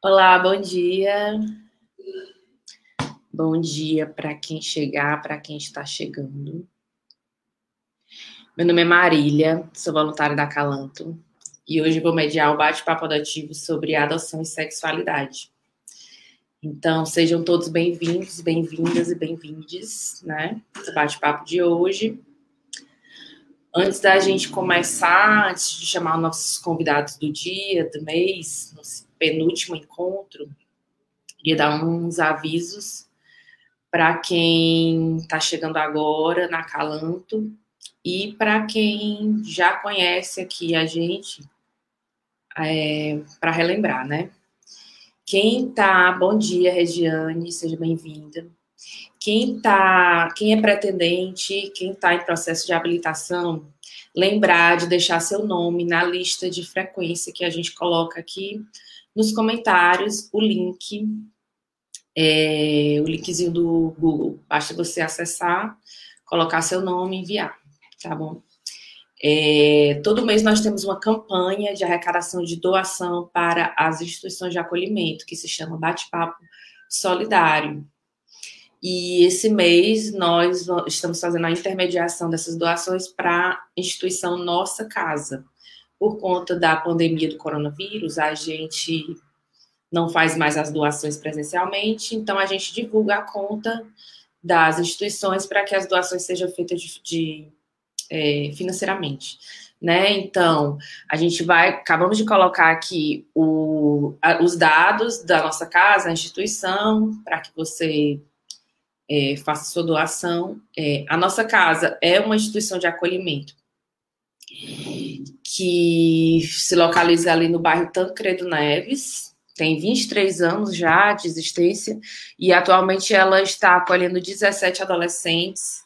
Olá, bom dia. Bom dia para quem chegar, para quem está chegando. Meu nome é Marília, sou voluntária da Calanto e hoje vou mediar o bate-papo adativo sobre adoção e sexualidade. Então, sejam todos bem-vindos, bem-vindas e bem-vindes, né? Esse bate-papo de hoje. Antes da gente começar, antes de chamar os nossos convidados do dia, do mês, penúltimo encontro, queria dar uns avisos para quem está chegando agora na Calanto e para quem já conhece aqui a gente, é, para relembrar, né? Quem tá, bom dia, Regiane, seja bem-vinda. Quem tá, quem é pretendente, quem está em processo de habilitação, lembrar de deixar seu nome na lista de frequência que a gente coloca aqui nos comentários, o link, é, o linkzinho do Google. Basta você acessar, colocar seu nome e enviar, tá bom? É, todo mês nós temos uma campanha de arrecadação de doação para as instituições de acolhimento, que se chama Bate-Papo Solidário. E esse mês nós estamos fazendo a intermediação dessas doações para a instituição Nossa Casa. Por conta da pandemia do coronavírus, a gente não faz mais as doações presencialmente, então a gente divulga a conta das instituições para que as doações sejam feitas de, de é, financeiramente. Né? Então, a gente vai, acabamos de colocar aqui o, a, os dados da nossa casa, a instituição, para que você é, faça sua doação. É, a nossa casa é uma instituição de acolhimento que se localiza ali no bairro Tancredo Neves, tem 23 anos já de existência e atualmente ela está acolhendo 17 adolescentes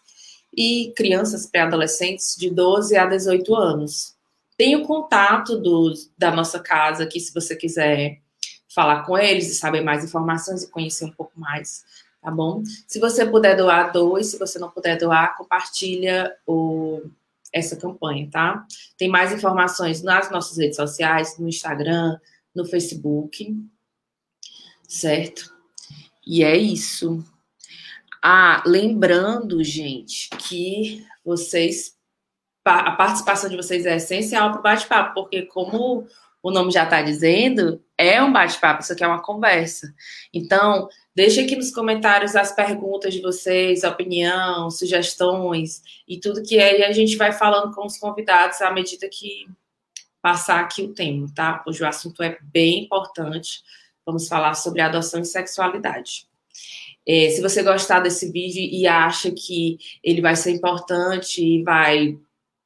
e crianças pré-adolescentes de 12 a 18 anos. Tem o contato do, da nossa casa aqui, se você quiser falar com eles e saber mais informações e conhecer um pouco mais, tá bom? Se você puder doar, doe. Se você não puder doar, compartilha o, essa campanha, tá? Tem mais informações nas nossas redes sociais, no Instagram, no Facebook, certo? E é isso. Ah, lembrando, gente, que vocês a participação de vocês é essencial para o bate-papo, porque como o nome já está dizendo, é um bate-papo, isso aqui é uma conversa. Então, deixe aqui nos comentários as perguntas de vocês, opinião, sugestões e tudo que é, e a gente vai falando com os convidados à medida que passar aqui o tema, tá? Hoje o assunto é bem importante. Vamos falar sobre adoção e sexualidade. É, se você gostar desse vídeo e acha que ele vai ser importante e vai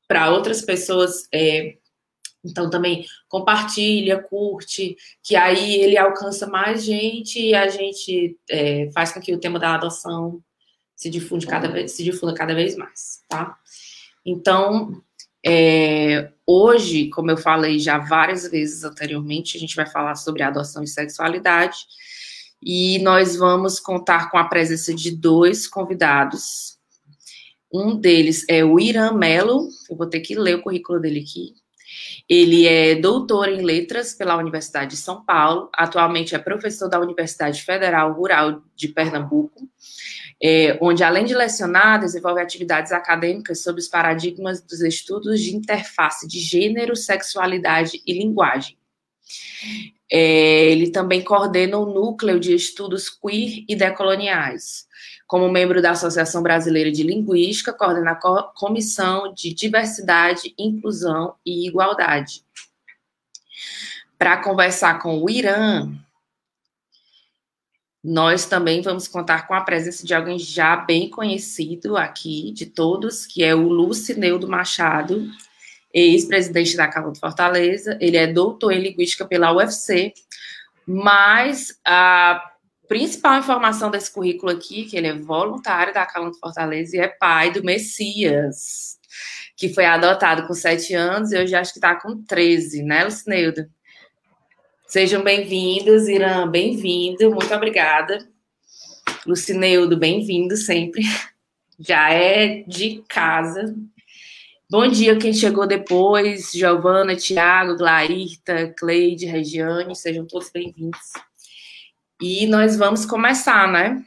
para outras pessoas, é, então também compartilha, curte, que aí ele alcança mais gente e a gente é, faz com que o tema da adoção se difunde cada vez, se difunda cada vez mais, tá? Então, é, hoje, como eu falei já várias vezes anteriormente, a gente vai falar sobre adoção e sexualidade e nós vamos contar com a presença de dois convidados. Um deles é o Irã Melo, eu vou ter que ler o currículo dele aqui. Ele é doutor em letras pela Universidade de São Paulo, atualmente é professor da Universidade Federal Rural de Pernambuco, é, onde, além de lecionar, desenvolve atividades acadêmicas sobre os paradigmas dos estudos de interface de gênero, sexualidade e linguagem. É, ele também coordena o núcleo de estudos queer e decoloniais. Como membro da Associação Brasileira de Linguística, coordena a Comissão de Diversidade, Inclusão e Igualdade. Para conversar com o Irã, nós também vamos contar com a presença de alguém já bem conhecido aqui, de todos, que é o Lucineudo Machado, ex-presidente da Câmara de Fortaleza, ele é doutor em linguística pela UFC, mas a principal informação desse currículo aqui, que ele é voluntário da de Fortaleza e é pai do Messias, que foi adotado com sete anos e hoje acho que está com 13, né, Lucineudo? Sejam bem-vindos, Irã, bem-vindo, muito obrigada. Lucineudo, bem-vindo sempre. Já é de casa, Bom dia quem chegou depois, Giovana, Tiago, Glairta, Cleide, Regiane, sejam todos bem-vindos. E nós vamos começar, né?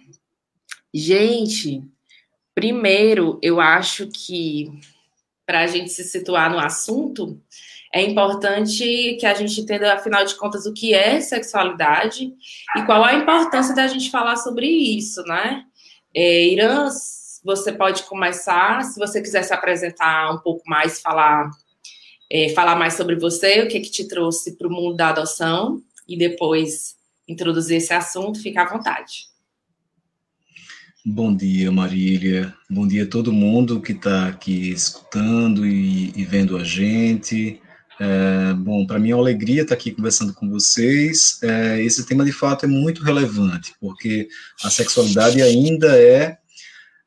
Gente, primeiro, eu acho que para a gente se situar no assunto, é importante que a gente entenda, afinal de contas, o que é sexualidade e qual a importância da gente falar sobre isso, né? É, Irã, você pode começar, se você quiser se apresentar um pouco mais, falar, é, falar mais sobre você, o que, que te trouxe para o mundo da adoção, e depois introduzir esse assunto, fica à vontade. Bom dia, Marília. Bom dia a todo mundo que está aqui escutando e, e, vendo a gente. É, bom, para mim é uma alegria estar aqui conversando com vocês. É, esse tema, de fato, é muito relevante, porque a sexualidade ainda é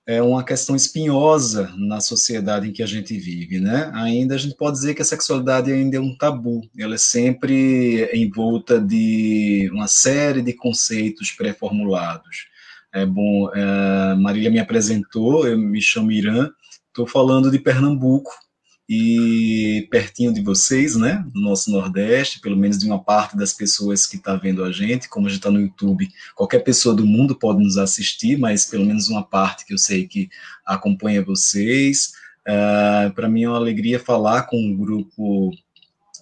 é uma questão espinhosa na sociedade em que a gente vive, né? Ainda a gente pode dizer que a sexualidade ainda é um tabu. Ela é sempre envolta de uma série de conceitos pré-formulados. É bom, é, Marília me apresentou, eu me chamo Irã, estou falando de Pernambuco, e pertinho de vocês, né, no nosso Nordeste, pelo menos de uma parte das pessoas que está vendo a gente, como a gente está no YouTube, qualquer pessoa do mundo pode nos assistir, mas pelo menos uma parte que eu sei que acompanha vocês. Uh, Para mim é uma alegria falar com um grupo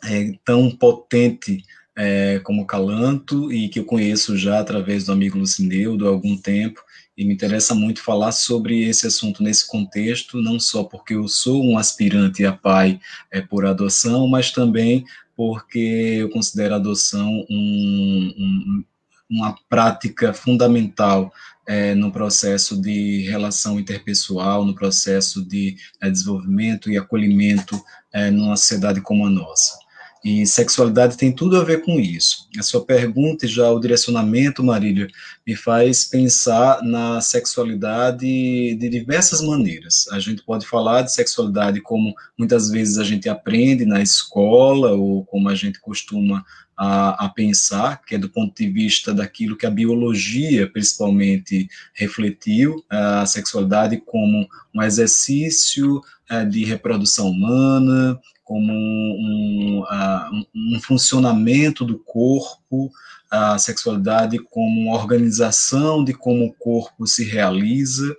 é, tão potente é, como Calanto e que eu conheço já através do amigo Lucineudo há algum tempo e me interessa muito falar sobre esse assunto nesse contexto, não só porque eu sou um aspirante a pai é, por adoção, mas também porque eu considero a adoção um, um, uma prática fundamental é, no processo de relação interpessoal, no processo de é, desenvolvimento e acolhimento é, numa sociedade como a nossa. E sexualidade tem tudo a ver com isso. A sua pergunta e já o direcionamento, Marília, me faz pensar na sexualidade de diversas maneiras. A gente pode falar de sexualidade como muitas vezes a gente aprende na escola, ou como a gente costuma a, a, pensar, que é do ponto de vista daquilo que a biologia, principalmente, refletiu, a sexualidade como um exercício de reprodução humana, como um, um, um funcionamento do corpo, a sexualidade como uma organização de como o corpo se realiza,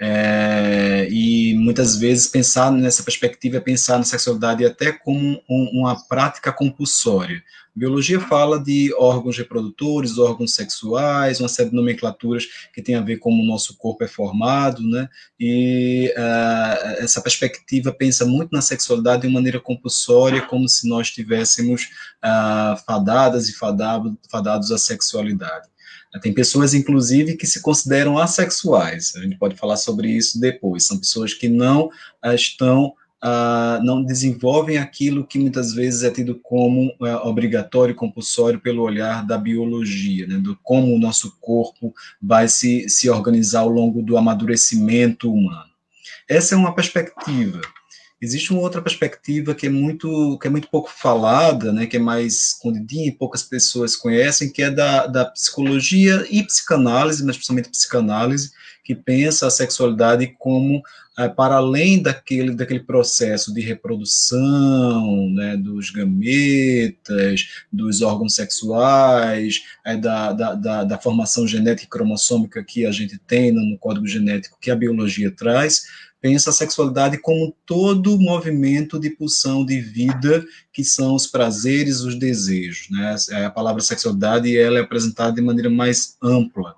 é, e muitas vezes pensar nessa perspectiva é pensar na sexualidade até como um, uma prática compulsória, biologia fala de órgãos reprodutores, órgãos sexuais, uma série de nomenclaturas que tem a ver como o nosso corpo é formado, né? E uh, essa perspectiva pensa muito na sexualidade de maneira compulsória, como se nós estivéssemos uh, fadadas e fadado, fadados à sexualidade. Tem pessoas, inclusive, que se consideram assexuais. A gente pode falar sobre isso depois. São pessoas que não uh, estão uh, não desenvolvem aquilo que muitas vezes é tido como uh, obrigatório e compulsório pelo olhar da biologia, né, do como o nosso corpo vai se, se organizar ao longo do amadurecimento humano. Essa é uma perspectiva. Existe uma outra perspectiva que é muito que é muito pouco falada, né, que é mais escondidinha e poucas pessoas conhecem, que é da, da psicologia e psicanálise, mas principalmente psicanálise, que pensa a sexualidade como é, para além daquele, daquele processo de reprodução, né, dos gametas, dos órgãos sexuais, é, da, da, da, da, formação genética e cromossômica que a gente tem no código genético que a biologia traz, pensa a sexualidade como todo movimento de pulsão de vida, que são os prazeres, os desejos. Né? É, a palavra sexualidade ela é apresentada de maneira mais ampla.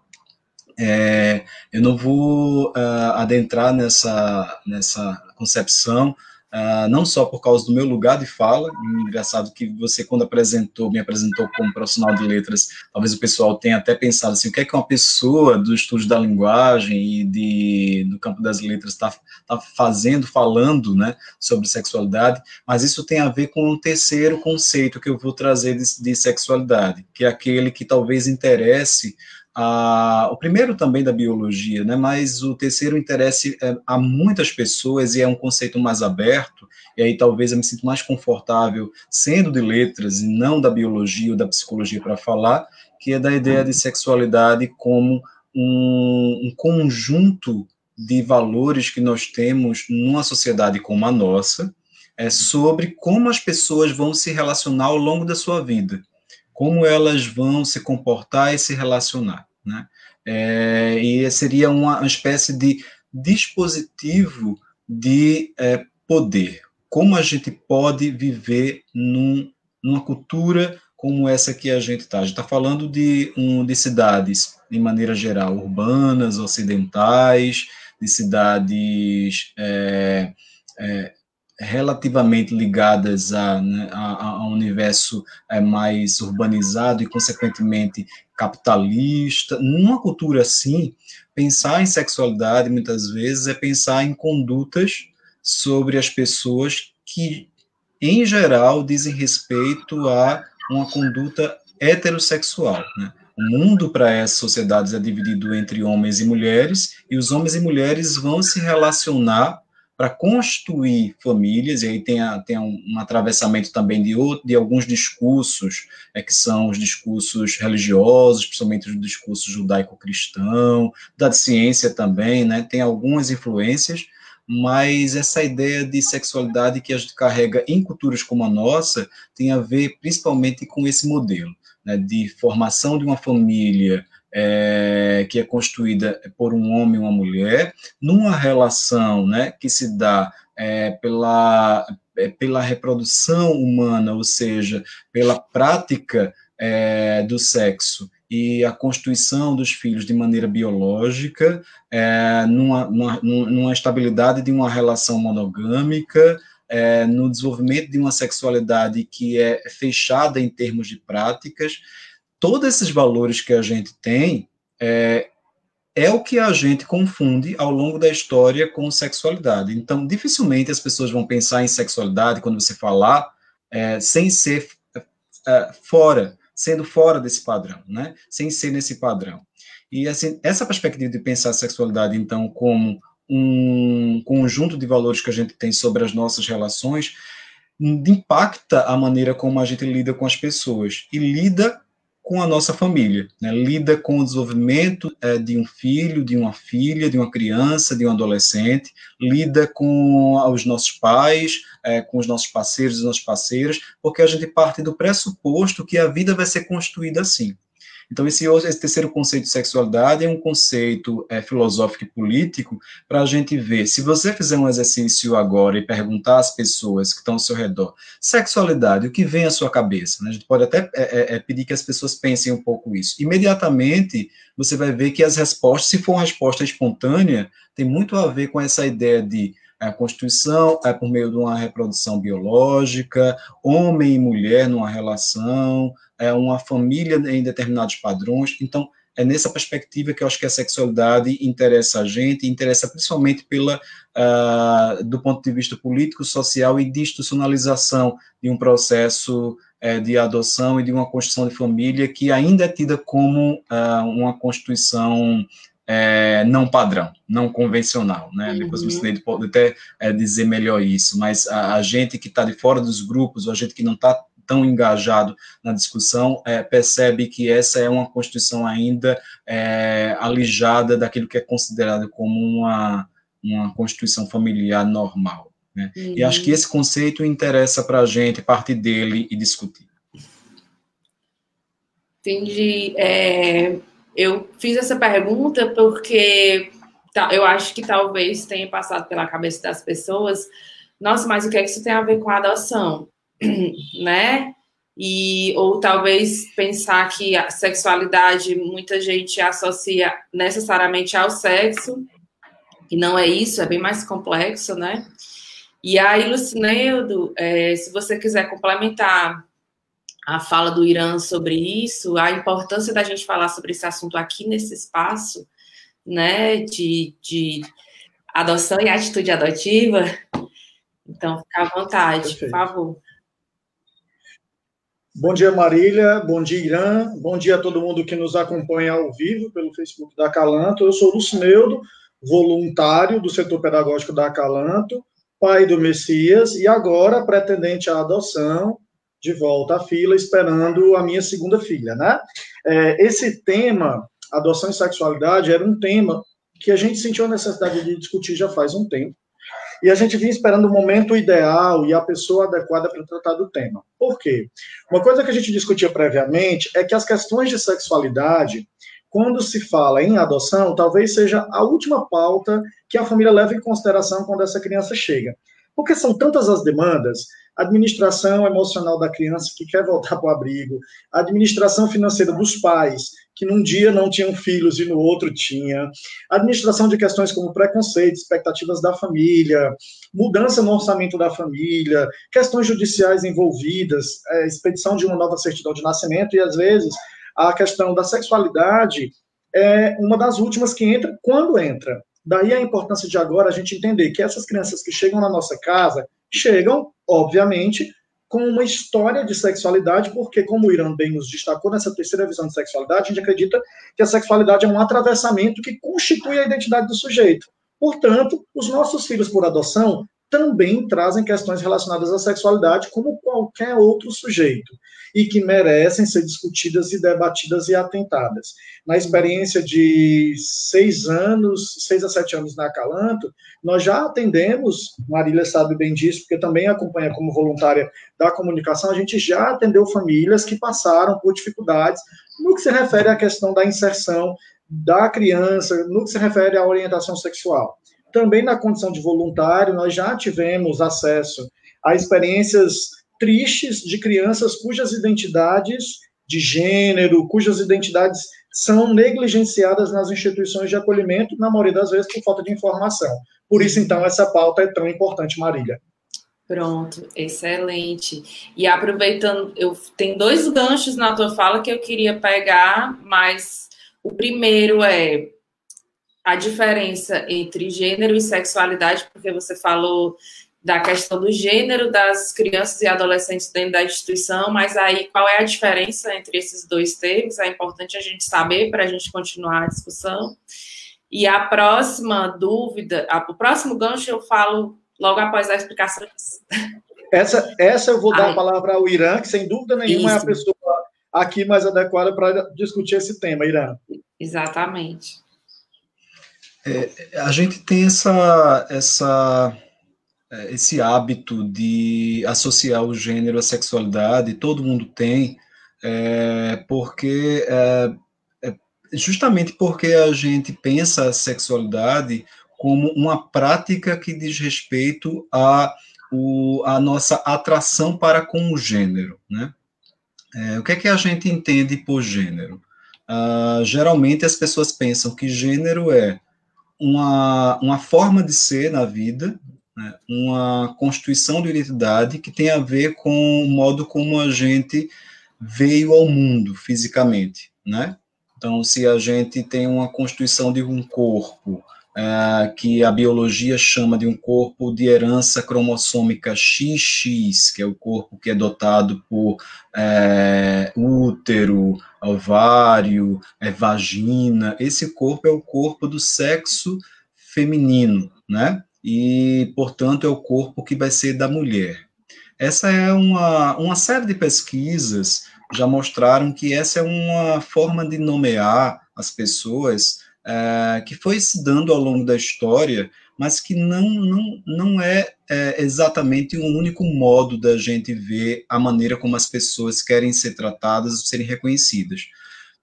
É, eu não vou uh, adentrar nessa, nessa concepção, uh, não só por causa do meu lugar de fala, engraçado que você, quando apresentou, me apresentou como profissional de letras, talvez o pessoal tenha até pensado assim, o que é que uma pessoa do estudo da linguagem e de, do campo das letras está tá fazendo, falando, né, sobre sexualidade, mas isso tem a ver com um terceiro conceito que eu vou trazer de, de sexualidade, que é aquele que talvez interesse o primeiro também da biologia, né, mas o terceiro interesse é, a muitas pessoas e é um conceito mais aberto, e aí talvez eu me sinta mais confortável sendo de letras e não da biologia ou da psicologia para falar, que é da ideia de sexualidade como um, um conjunto de valores que nós temos numa sociedade como a nossa, é sobre como as pessoas vão se relacionar ao longo da sua vida como elas vão se comportar e se relacionar. Né? É, e seria uma, uma, espécie de dispositivo de é, poder. Como a gente pode viver num, numa cultura como essa que a gente está. A gente está falando de, um, de cidades, de maneira geral, urbanas, ocidentais, de cidades é, é, relativamente ligadas a, né, a, a, um universo é, mais urbanizado e, consequentemente, capitalista. Numa cultura assim, pensar em sexualidade, muitas vezes, é pensar em condutas sobre as pessoas que, em geral, dizem respeito a uma conduta heterossexual. Né? O mundo para essas sociedades é dividido entre homens e mulheres, e os homens e mulheres vão se relacionar para construir famílias, e aí tem, a, tem um, um atravessamento também de, de alguns discursos, é, que são os discursos religiosos, principalmente os discursos judaico-cristão, da ciência também, né, tem algumas influências, mas essa ideia de sexualidade que a gente carrega em culturas como a nossa tem a ver principalmente com esse modelo, né, de formação de uma família é, que é construída por um homem e uma mulher, numa relação né, que se dá é, pela, é, pela reprodução humana, ou seja, pela prática é, do sexo e a constituição dos filhos de maneira biológica, é, numa, numa, numa, estabilidade de uma relação monogâmica, é, no desenvolvimento de uma sexualidade que é fechada em termos de práticas, todos esses valores que a gente tem é, é o que a gente confunde ao longo da história com sexualidade. Então, dificilmente as pessoas vão pensar em sexualidade quando você falar é, sem ser é, fora, sendo fora desse padrão, né? Sem ser nesse padrão. E assim, essa perspectiva de pensar a sexualidade então como um conjunto de valores que a gente tem sobre as nossas relações impacta a maneira como a gente lida com as pessoas e lida com a nossa família, né? lida com o desenvolvimento é, de um filho, de uma filha, de uma criança, de um adolescente, lida com os nossos pais, é, com os nossos parceiros e nossas parceiras, porque a gente parte do pressuposto que a vida vai ser construída assim. Então, esse, esse terceiro conceito de sexualidade é um conceito é, filosófico e político para a gente ver. Se você fizer um exercício agora e perguntar às pessoas que estão ao seu redor, sexualidade, o que vem à sua cabeça? Né? A gente pode até é, é, é, pedir que as pessoas pensem um pouco isso. Imediatamente, você vai ver que as respostas, se for uma resposta espontânea, tem muito a ver com essa ideia de a Constituição é por meio de uma reprodução biológica, homem e mulher numa relação, é uma família em determinados padrões. Então, é nessa perspectiva que eu acho que a sexualidade interessa a gente, interessa principalmente pela, uh, do ponto de vista político, social e de institucionalização de um processo uh, de adoção e de uma construção de família que ainda é tida como uh, uma constituição é, não padrão, não convencional, né? Uhum. Depois você pode até é, dizer melhor isso, mas a, a gente que está de fora dos grupos, ou a gente que não está tão engajado na discussão, é, percebe que essa é uma Constituição ainda é, alijada daquilo que é considerado como uma, uma Constituição familiar normal. Né? Uhum. E acho que uhum. esse conceito interessa para a gente partir dele e discutir. Entendi. É, eu fiz essa pergunta porque eu acho que talvez tenha passado pela cabeça das pessoas, nossa, mas o que é que isso tem a ver com a adoção? né? E, ou talvez pensar que a sexualidade muita gente associa necessariamente ao sexo, e não é isso, é bem mais complexo, né? E aí, Lucineildo, é, se você quiser complementar a fala do Irã sobre isso, a importância da gente falar sobre esse assunto aqui nesse espaço, né, de, de adoção e atitude adotiva. Então, fica à vontade, Perfeito. por favor. Bom dia, Marília. Bom dia, Irã. Bom dia a todo mundo que nos acompanha ao vivo pelo Facebook da Acalanto. Eu sou Lucineudo, voluntário do setor pedagógico da Acalanto, pai do Messias e agora pretendente à adoção de volta à fila, esperando a minha segunda filha, né? É, esse tema, adoção e sexualidade, era um tema que a gente sentiu a necessidade de discutir já faz um tempo. E a gente vinha esperando o momento ideal e a pessoa adequada para tratar do tema. Por quê? Uma coisa que a gente discutia previamente é que as questões de sexualidade, quando se fala em adoção, talvez seja a última pauta que a família leva em consideração quando essa criança chega. Porque são tantas as demandas, administração emocional da criança que quer voltar para o abrigo, administração financeira dos pais, que num dia não tinham filhos e no outro tinha, administração de questões como preconceito, expectativas da família, mudança no orçamento da família, questões judiciais envolvidas, é, expedição de uma nova certidão de nascimento e, às vezes, a questão da sexualidade é uma das últimas que entra quando entra. Daí a importância de agora a gente entender que essas crianças que chegam na nossa casa chegam, obviamente, com uma história de sexualidade, porque, como o Irã bem nos destacou nessa terceira visão de sexualidade, a gente acredita que a sexualidade é um atravessamento que constitui a identidade do sujeito. Portanto, os nossos filhos por adoção também trazem questões relacionadas à sexualidade, como qualquer outro sujeito, e que merecem ser discutidas e debatidas e atentadas. Na experiência de seis anos, seis a sete anos na Acalanto, nós já atendemos, Marília sabe bem disso, porque também acompanha como voluntária da comunicação, a gente já atendeu famílias que passaram por dificuldades no que se refere à questão da inserção da criança, no que se refere à orientação sexual também na condição de voluntário, nós já tivemos acesso a experiências tristes de crianças cujas identidades de gênero, cujas identidades são negligenciadas nas instituições de acolhimento, na maioria das vezes por falta de informação. Por isso, então, essa pauta é tão importante, Marília. Pronto, excelente. E aproveitando, eu tenho dois ganchos na tua fala que eu queria pegar, mas o primeiro é a diferença entre gênero e sexualidade, porque você falou da questão do gênero das crianças e adolescentes dentro da instituição, mas aí qual é a diferença entre esses dois termos? É importante a gente saber para a gente continuar a discussão. E a próxima dúvida, a, o próximo gancho eu falo logo após a explicação. Essa, essa eu vou dar Ai. a palavra ao Irã, que sem dúvida nenhuma Isso. é a pessoa aqui mais adequada para discutir esse tema, Irã. Exatamente. É, a gente tem essa, essa, é, esse hábito de associar o gênero à sexualidade, todo mundo tem, é, porque é, é, justamente porque a gente pensa a sexualidade como uma prática que diz respeito a, o, a nossa atração para com o gênero, né? É, o que é que a gente entende por gênero? Uh, geralmente as pessoas pensam que gênero é uma, uma forma de ser na vida, né, uma constituição de identidade que tem a ver com o modo como a gente veio ao mundo fisicamente, né? Então, se a gente tem uma constituição de um corpo é, que a biologia chama de um corpo de herança cromossômica XX, que é o corpo que é dotado por é, útero, ovário, é, vagina. Esse corpo é o corpo do sexo feminino, né? E, portanto, é o corpo que vai ser da mulher. Essa é uma, uma série de pesquisas já mostraram que essa é uma forma de nomear as pessoas é, que foi se dando ao longo da história, mas que não, não, não é, é exatamente o um único modo da gente ver a maneira como as pessoas querem ser tratadas, serem reconhecidas.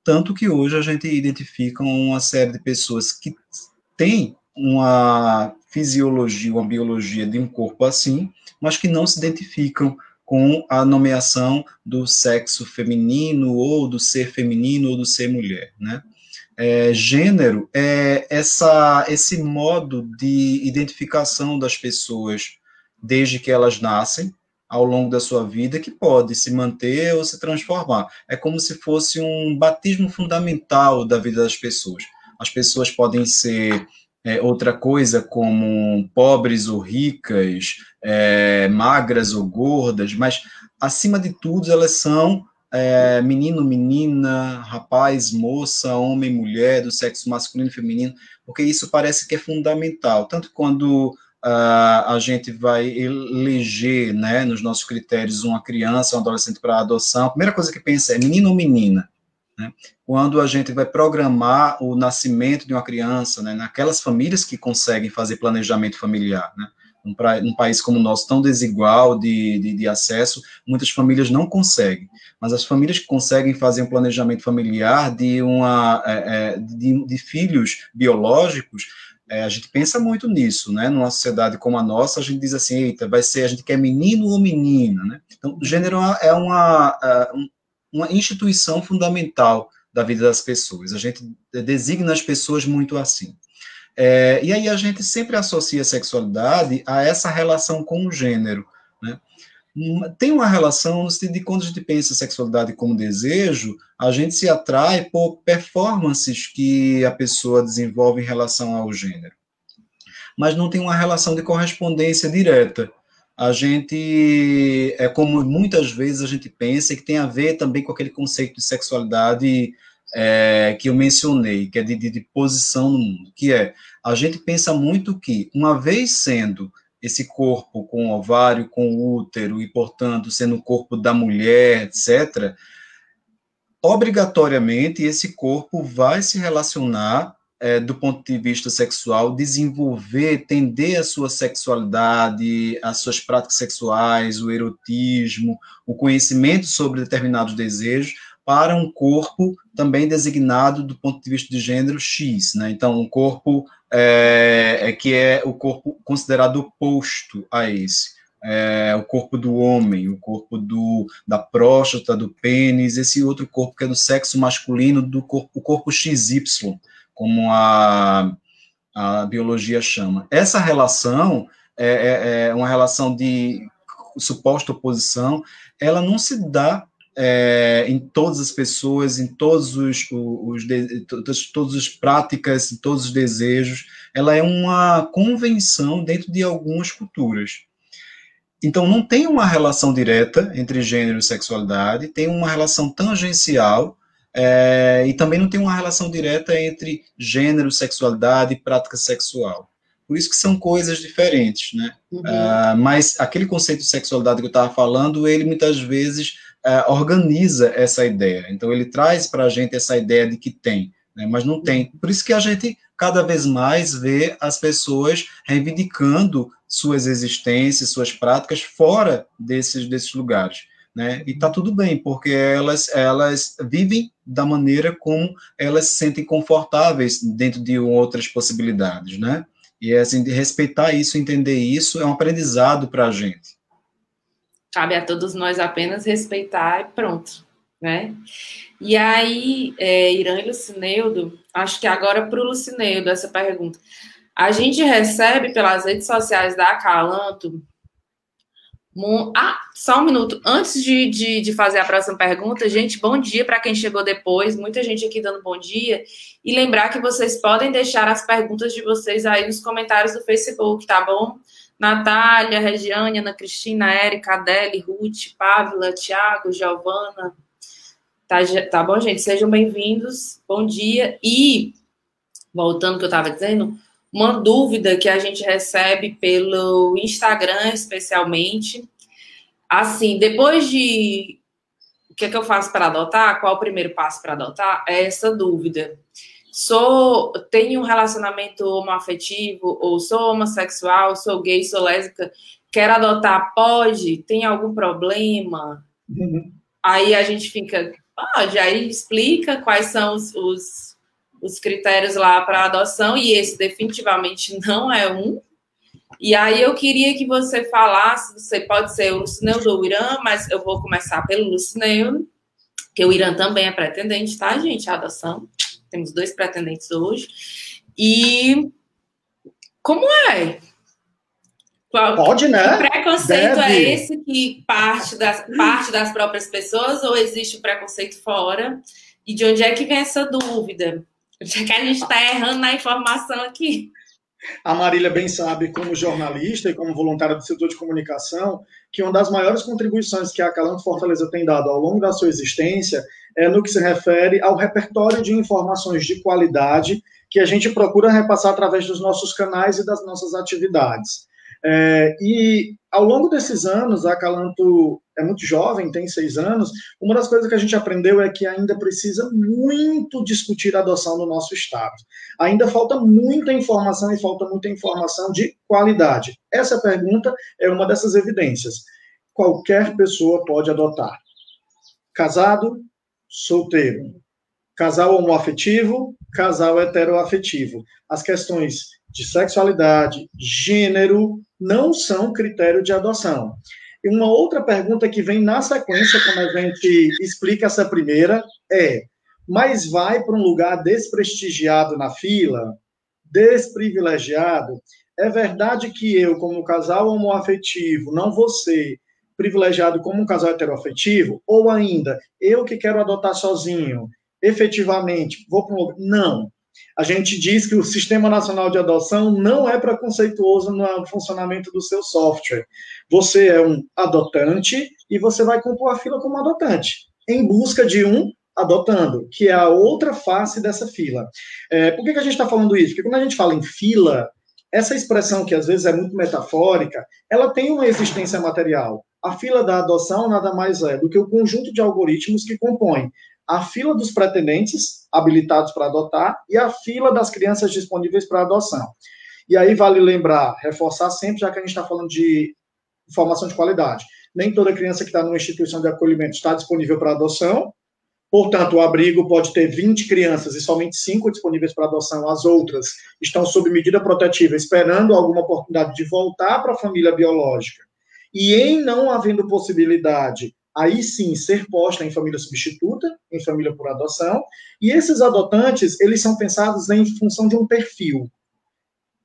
Tanto que hoje a gente identifica uma série de pessoas que têm uma fisiologia, uma biologia de um corpo assim, mas que não se identificam com a nomeação do sexo feminino ou do ser feminino ou do ser mulher, né? É, gênero é essa, esse modo de identificação das pessoas desde que elas nascem ao longo da sua vida que pode se manter ou se transformar. É como se fosse um batismo fundamental da vida das pessoas. As pessoas podem ser é, outra coisa, como pobres ou ricas, é, magras ou gordas, mas acima de tudo elas são é, menino, menina, rapaz, moça, homem, mulher, do sexo masculino e feminino, porque isso parece que é fundamental. Tanto quando uh, a gente vai eleger, né, nos nossos critérios, uma criança, um adolescente para adoção, a primeira coisa que pensa é menino ou menina. Né? Quando a gente vai programar o nascimento de uma criança, né, naquelas famílias que conseguem fazer planejamento familiar, né? Num, num país como o nosso, tão desigual de, de, de, acesso, muitas famílias não conseguem. Mas as famílias que conseguem fazer um planejamento familiar de, uma, é, é de, de filhos biológicos, é, a gente pensa muito nisso, né? Numa sociedade como a nossa, a gente diz assim, eita, vai ser, a gente quer menino ou menina, né? Então, o gênero é uma, é, uma instituição fundamental da vida das pessoas. A gente designa as pessoas muito assim. É, e aí a gente sempre associa a sexualidade a essa relação com o gênero, né? Tem uma relação de quando a gente pensa sexualidade como desejo, a gente se atrai por performances que a pessoa desenvolve em relação ao gênero. Mas não tem uma relação de correspondência direta. A gente, é como muitas vezes a gente pensa, que tem a ver também com aquele conceito de sexualidade é, que eu mencionei, que é de, de, de posição no mundo, que é, a gente pensa muito que, uma vez sendo esse corpo com ovário, com útero, e, portanto, sendo o corpo da mulher, etc., obrigatoriamente esse corpo vai se relacionar é, do ponto de vista sexual, desenvolver, tender a sua sexualidade, as suas práticas sexuais, o erotismo, o conhecimento sobre determinados desejos, para um corpo também designado do ponto de vista de gênero X, né? Então, um corpo é, é que é o corpo considerado oposto a esse. É, o corpo do homem, o corpo do, da próstata, do pênis, esse outro corpo que é do sexo masculino, do corpo, o corpo XY, como a, a biologia chama. Essa relação é, é, é uma relação de suposta oposição, ela não se dá é, em todas as pessoas, em todos os, os, os todas as práticas, em todos os desejos. Ela é uma convenção dentro de algumas culturas. Então, não tem uma relação direta entre gênero e sexualidade, tem uma relação tangencial, é, e também não tem uma relação direta entre gênero, sexualidade e prática sexual. Por isso que são coisas diferentes, né? Uhum. Uh, mas aquele conceito de sexualidade que eu estava falando, ele muitas vezes uh, organiza essa ideia. Então, ele traz para a gente essa ideia de que tem, né, mas não tem. Por isso que a gente cada vez mais vê as pessoas reivindicando suas existências, suas práticas fora desses, desses lugares. Né? E está tudo bem, porque elas, elas vivem da maneira como elas se sentem confortáveis dentro de outras possibilidades, né? E assim, respeitar isso, entender isso, é um aprendizado para a gente. Cabe a todos nós apenas respeitar e pronto, né? E aí, é, Irã e Lucineudo, acho que agora para o Lucineudo essa pergunta. A gente recebe pelas redes sociais da Acalanto. Ah, só um minuto. Antes de, de, de fazer a próxima pergunta, gente, bom dia para quem chegou depois. Muita gente aqui dando bom dia. E lembrar que vocês podem deixar as perguntas de vocês aí nos comentários do Facebook, tá bom? Natália, Regiane, Ana Cristina, Érica, Adele, Ruth, Pávila, Tiago, Giovana. Tá, tá bom, gente? Sejam bem-vindos. Bom dia. E, voltando ao que eu estava dizendo, uma dúvida que a gente recebe pelo Instagram, especialmente. Assim, depois de. O que é que eu faço para adotar? Qual o primeiro passo para adotar? É essa dúvida sou tenho um relacionamento homoafetivo ou sou homossexual, sou gay, sou lésbica, quero adotar, pode? Tem algum problema? Uhum. Aí a gente fica, pode, aí explica quais são os, os, os critérios lá para adoção, e esse definitivamente não é um. E aí eu queria que você falasse, você pode ser o Lucineu do Irã, mas eu vou começar pelo Lucineu, que o Irã também é pretendente, tá, gente? A adoção temos dois pretendentes hoje. E como é? Qual, Pode, né? Que preconceito é Deve. é esse que parte das, parte das próprias pessoas ou existe o preconceito fora? E de onde é que vem essa dúvida? Onde é que a gente está errando na informação aqui? A Marília bem sabe, como jornalista e como voluntária do setor de comunicação, que uma das maiores contribuições que a Calanto Fortaleza tem dado ao longo da sua existência é no que se refere ao repertório de informações de qualidade que a gente procura repassar através dos nossos canais e das nossas atividades. É, e ao longo desses anos, a Calanto é muito jovem, tem seis anos, uma das coisas que a gente aprendeu é que ainda precisa muito discutir a adoção no nosso Estado. Ainda falta muita informação e falta muita informação de qualidade. Essa pergunta é uma dessas evidências. Qualquer pessoa pode adotar. Casado, solteiro. Casal homoafetivo, casal heteroafetivo. As questões de sexualidade, gênero, não são critério de adoção. E uma outra pergunta que vem na sequência, quando a gente explica essa primeira, é: mas vai para um lugar desprestigiado na fila, desprivilegiado? É verdade que eu, como casal homoafetivo, não vou ser privilegiado como um casal heteroafetivo? Ou ainda, eu que quero adotar sozinho, efetivamente, vou para um lugar. Não. A gente diz que o Sistema Nacional de Adoção não é preconceituoso no funcionamento do seu software. Você é um adotante e você vai compor a fila como adotante, em busca de um adotando, que é a outra face dessa fila. É, por que, que a gente está falando isso? Porque quando a gente fala em fila, essa expressão que às vezes é muito metafórica, ela tem uma existência material. A fila da adoção nada mais é do que o conjunto de algoritmos que compõem a fila dos pretendentes habilitados para adotar e a fila das crianças disponíveis para adoção. E aí vale lembrar, reforçar sempre, já que a gente está falando de informação de qualidade. Nem toda criança que está numa instituição de acolhimento está disponível para adoção. Portanto, o abrigo pode ter 20 crianças e somente 5 disponíveis para adoção. As outras estão sob medida protetiva, esperando alguma oportunidade de voltar para a família biológica. E em não havendo possibilidade aí sim ser posta em família substituta, em família por adoção, e esses adotantes, eles são pensados em função de um perfil.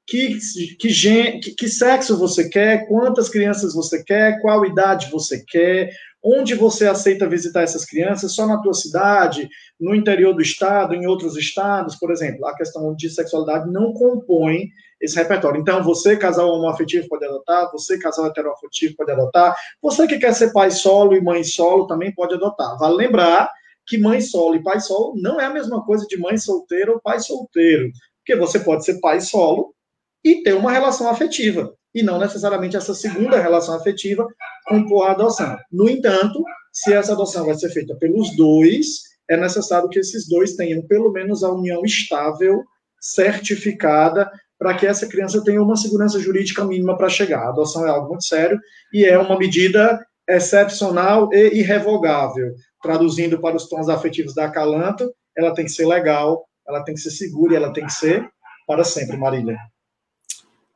Que, que, que, que sexo você quer, quantas crianças você quer, qual idade você quer, onde você aceita visitar essas crianças, só na tua cidade, no interior do estado, em outros estados, por exemplo. A questão de sexualidade não compõe esse repertório. Então, você, casal homoafetivo, pode adotar, você, casal heteroafetivo, pode adotar, você que quer ser pai solo e mãe solo também pode adotar. Vale lembrar que mãe solo e pai solo não é a mesma coisa de mãe solteira ou pai solteiro, porque você pode ser pai solo e ter uma relação afetiva, e não necessariamente essa segunda relação afetiva com a adoção. No entanto, se essa adoção vai ser feita pelos dois, é necessário que esses dois tenham pelo menos a união estável, certificada, para que essa criança tenha uma segurança jurídica mínima para chegar. A adoção é algo muito sério e é uma medida excepcional e irrevogável. Traduzindo para os tons afetivos da Acalanto, ela tem que ser legal, ela tem que ser segura e ela tem que ser para sempre, Marília.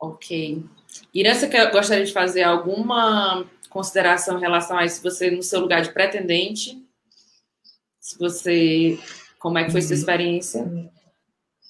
Ok. Irã, você gostaria de fazer alguma consideração em relação a isso? Você, no seu lugar de pretendente, se você. Como é que foi sua experiência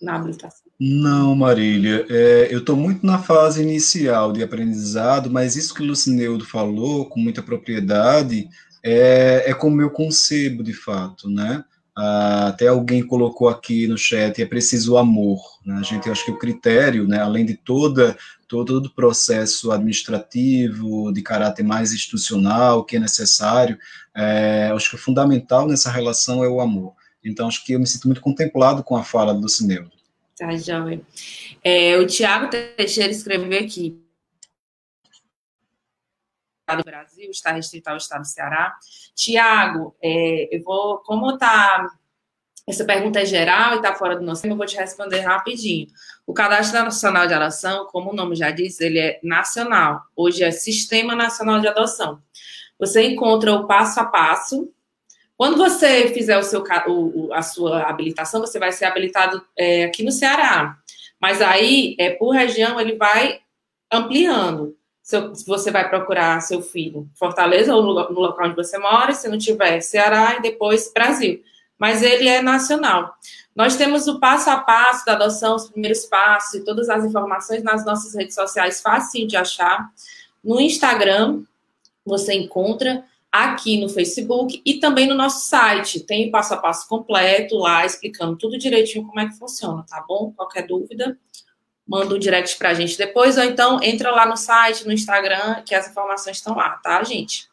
na habilitação? Não, Marília, é, eu estou muito na fase inicial de aprendizado, mas isso que o Lucineudo falou com muita propriedade é, é como eu concebo de fato, né? Ah, até alguém colocou aqui no chat, é preciso amor. Né? A gente acho que o critério, né, além de toda, todo o processo administrativo, de caráter mais institucional, que é necessário, é, acho que o fundamental nessa relação é o amor. Então, acho que eu me sinto muito contemplado com a fala do Lucineudo. Tá, joia. É, o Tiago Teixeira escreveu aqui. do Brasil está restrito ao estado do Ceará. Tiago, é, eu vou, como tá essa pergunta é geral e está fora do nosso tempo, eu vou te responder rapidinho. O Cadastro Nacional de Adoção, como o nome já diz, ele é nacional. Hoje é Sistema Nacional de Adoção. Você encontra o passo a passo quando você fizer o seu, o, a sua habilitação, você vai ser habilitado é, aqui no Ceará. Mas aí, é, por região, ele vai ampliando. Se você vai procurar seu filho Fortaleza ou no, no local onde você mora, se não tiver Ceará e depois Brasil. Mas ele é nacional. Nós temos o passo a passo da adoção, os primeiros passos e todas as informações nas nossas redes sociais, fácil de achar. No Instagram, você encontra aqui no Facebook e também no nosso site. Tem o passo a passo completo lá, explicando tudo direitinho como é que funciona, tá bom? Qualquer dúvida, manda um direct pra gente depois, ou então entra lá no site, no Instagram, que as informações estão lá, tá, gente?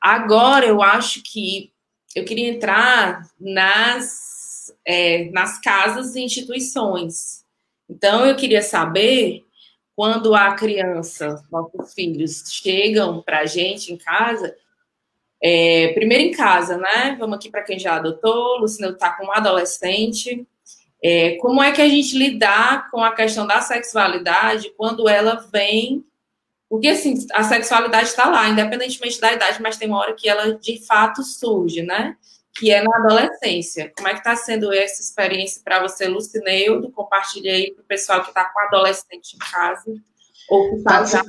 Agora eu acho que eu queria entrar nas, é, nas casas e instituições. Então eu queria saber quando a criança, nossos filhos, chegam para a gente em casa, é, primeiro em casa, né? Vamos aqui para quem já adotou, Luciano está com um adolescente. É, como é que a gente lidar com a questão da sexualidade quando ela vem porque, assim, a sexualidade está lá, independentemente da idade, mas tem uma hora que ela, de fato, surge, né? Que é na adolescência. Como é que está sendo essa experiência para você, Lucineudo? Compartilha aí para o pessoal que está com adolescente em casa. Ou que está já...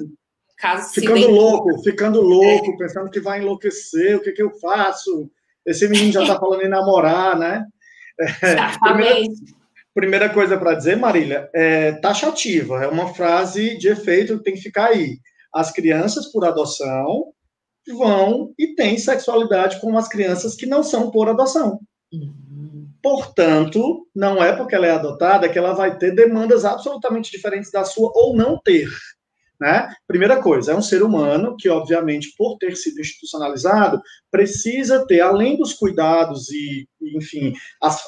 Caso ficando louco, ficando louco, é. pensando que vai enlouquecer, o que, que eu faço? Esse menino já está falando em namorar, né? Exatamente. Primeira, primeira coisa para dizer, Marília, é taxativa, é uma frase de efeito que tem que ficar aí as crianças por adoção vão e têm sexualidade com as crianças que não são por adoção. Uhum. Portanto, não é porque ela é adotada que ela vai ter demandas absolutamente diferentes da sua ou não ter. Né? Primeira coisa, é um ser humano que, obviamente, por ter sido institucionalizado, precisa ter, além dos cuidados e, enfim,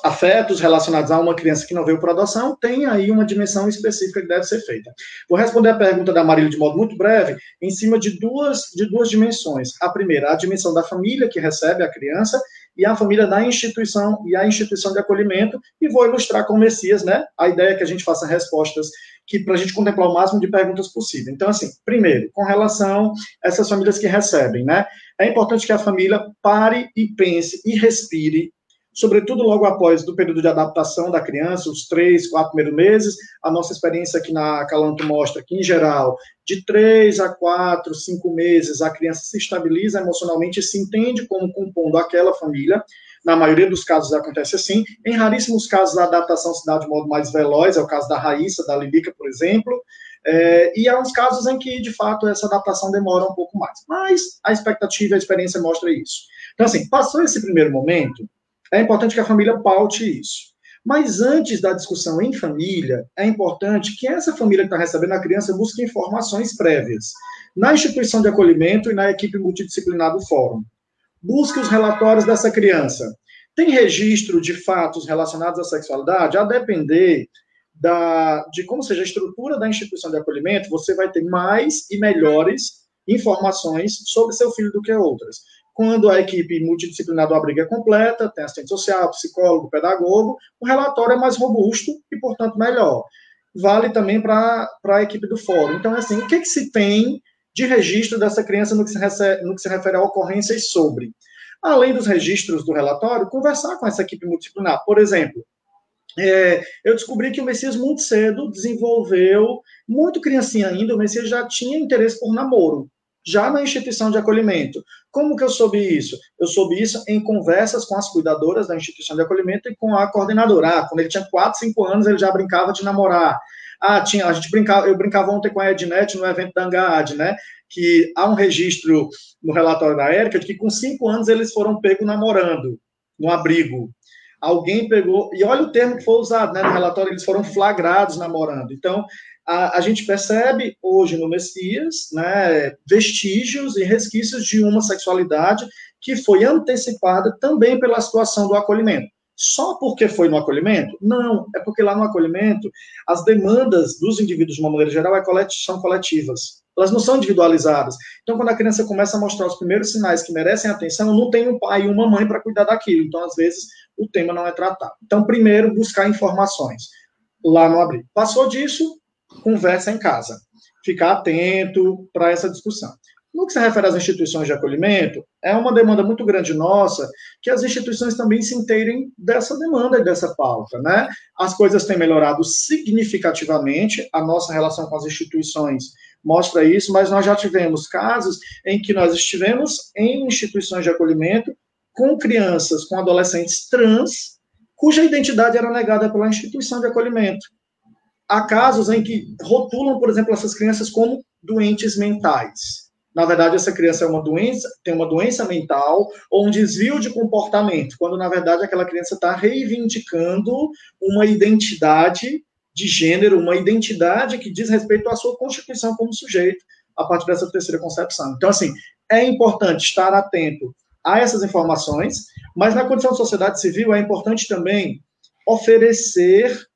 afetos relacionados a uma criança que não veio por adoção, tem aí uma dimensão específica que deve ser feita. Vou responder a pergunta da Marília de modo muito breve, em cima de duas, de duas dimensões. A primeira, a dimensão da família que recebe a criança, e a família da instituição e a instituição de acolhimento, e vou ilustrar com o Messias, né? A ideia é que a gente faça respostas que para a gente contemplar o máximo de perguntas possível. Então, assim, primeiro, com relação a essas famílias que recebem, né? É importante que a família pare e pense e respire, sobretudo logo após do período de adaptação da criança, os três, quatro primeiros meses. A nossa experiência aqui na Calanto mostra que, em geral, de três a quatro, cinco meses, a criança se estabiliza emocionalmente e se entende como compondo aquela família. Na maioria dos casos acontece assim. Em raríssimos casos, a adaptação se dá de modo mais veloz, é o caso da Raíssa, da Libica, por exemplo. É, e há uns casos em que, de fato, essa adaptação demora um pouco mais. Mas a expectativa e a experiência mostra isso. Então, assim, passou esse primeiro momento, é importante que a família paute isso. Mas antes da discussão em família, é importante que essa família que está recebendo a criança busque informações prévias na instituição de acolhimento e na equipe multidisciplinar do fórum busque os relatórios dessa criança. Tem registro de fatos relacionados à sexualidade? A depender da, de como seja a estrutura da instituição de acolhimento, você vai ter mais e melhores informações sobre seu filho do que outras. Quando a equipe multidisciplinar do abrigo é completa, tem assistente social, psicólogo, pedagogo, o relatório é mais robusto e, portanto, melhor. Vale também para a equipe do fórum. Então, assim, o que, que se tem de registro dessa criança no que, se recebe, no que se refere a ocorrências sobre. Além dos registros do relatório, conversar com essa equipe multidisciplinar. Por exemplo, é, eu descobri que o Messias muito cedo desenvolveu, muito criancinha ainda, o Messias já tinha interesse por namoro, já na instituição de acolhimento. Como que eu soube isso? Eu soube isso em conversas com as cuidadoras da instituição de acolhimento e com a coordenadora. Ah, quando ele tinha 4, 5 anos, ele já brincava de namorar. Ah, tinha, a gente brincava, eu brincava ontem com a Ednet no evento da Angad, né? Que há um registro no relatório da Érica de que com cinco anos eles foram pegos namorando no abrigo. Alguém pegou, e olha o termo que foi usado, né? No relatório, eles foram flagrados namorando. Então, a, a, gente percebe hoje no Messias né, vestígios e resquícios de uma sexualidade que foi antecipada também pela situação do acolhimento. Só porque foi no acolhimento? Não, é porque lá no acolhimento as demandas dos indivíduos de uma maneira geral é são coletivas. Elas não são individualizadas. Então, quando a criança começa a mostrar os primeiros sinais que merecem atenção, não tem um pai e uma mãe para cuidar daquilo. Então, às vezes, o tema não é tratado. Então, primeiro, buscar informações lá no abrigo. Passou disso, conversa em casa. Ficar atento para essa discussão. No que se refere às instituições de acolhimento, é uma demanda muito grande nossa que as instituições também se inteirem dessa demanda e dessa pauta, né? As coisas têm melhorado significativamente, a nossa relação com as instituições mostra isso, mas nós já tivemos casos em que nós estivemos em instituições de acolhimento com crianças, com adolescentes trans, cuja identidade era negada pela instituição de acolhimento. Há casos em que rotulam, por exemplo, essas crianças como doentes mentais na verdade, essa criança é uma doença, tem uma doença mental ou um desvio de comportamento, quando na verdade aquela criança está reivindicando uma identidade de gênero, uma identidade que diz respeito à sua constituição como sujeito, a partir dessa terceira concepção. Então, assim, é importante estar atento a essas informações, mas na condição de sociedade civil é importante também oferecer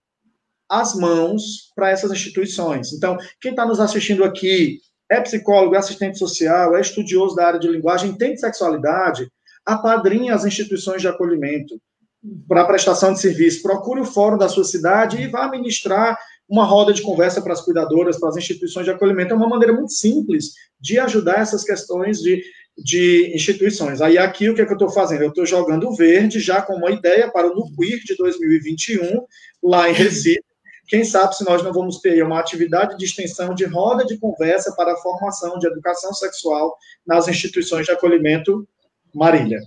as mãos para essas instituições. Então, quem está nos assistindo aqui é psicólogo, é assistente social, é estudioso da área de linguagem, entende sexualidade, apadrinhe as instituições de acolhimento para prestação de serviço. Procure o fórum da sua cidade e vá ministrar uma roda de conversa para as cuidadoras, para as instituições de acolhimento. É uma maneira muito simples de ajudar essas questões de, de instituições. Aí aqui o que, é que eu estou fazendo? Eu estou jogando verde já com uma ideia para o NUQUIR de 2021, lá em Recife, quem sabe se nós não vamos ter uma atividade de extensão de roda de conversa para a formação de educação sexual nas instituições de acolhimento, Marília.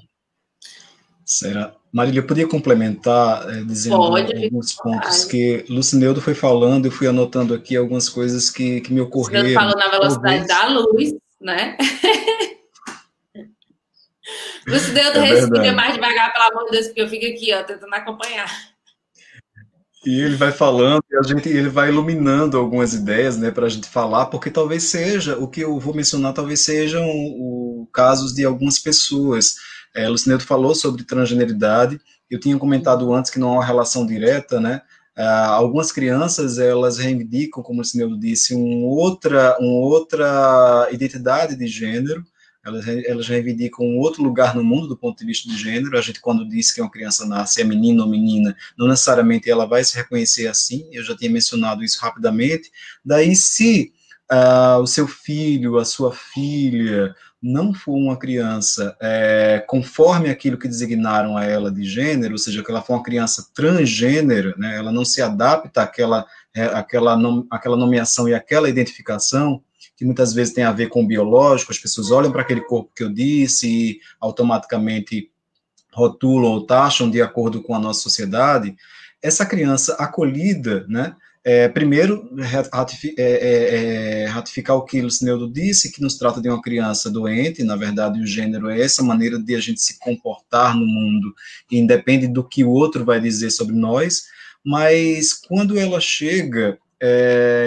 Será? Marília, eu podia complementar é, dizendo Pode, alguns pontos que Lucineudo foi falando, eu fui anotando aqui algumas coisas que, que me ocorreram. Você falou na velocidade talvez... da luz, né? Lucineudo é respira mais devagar, pelo amor de Deus, porque eu fico aqui, ó, tentando acompanhar. E ele vai falando e a gente, ele vai iluminando algumas ideias, né, para a gente falar, porque talvez seja, o que eu vou mencionar, talvez sejam o, casos de algumas pessoas. É, falou sobre transgeneridade, eu tinha comentado antes que não há uma relação direta, né, ah, algumas crianças, elas reivindicam, como o Lucineto disse, um outra, uma outra identidade de gênero, elas, elas reivindicam um outro lugar no mundo do ponto de vista de gênero. A gente, quando diz que uma criança nasce é menino ou menina, não necessariamente ela vai se reconhecer assim. Eu já tinha mencionado isso rapidamente. Daí, se uh, o seu filho, a sua filha, não for uma criança é, conforme aquilo que designaram a ela de gênero, ou seja, que ela for uma criança transgênero, né, ela não se adapta àquela, é, àquela, àquela nomeação e àquela identificação, que muitas vezes tem a ver com o biológico, as pessoas olham para aquele corpo que eu disse e automaticamente rotulam ou taxam de acordo com a nossa sociedade, essa criança acolhida, né, é, primeiro, ratificar, é, é, é, ratificar o que Lucineudo disse, que nos trata de uma criança doente, na verdade, o gênero é essa maneira de a gente se comportar no mundo, independe do que o outro vai dizer sobre nós, mas quando ela chega,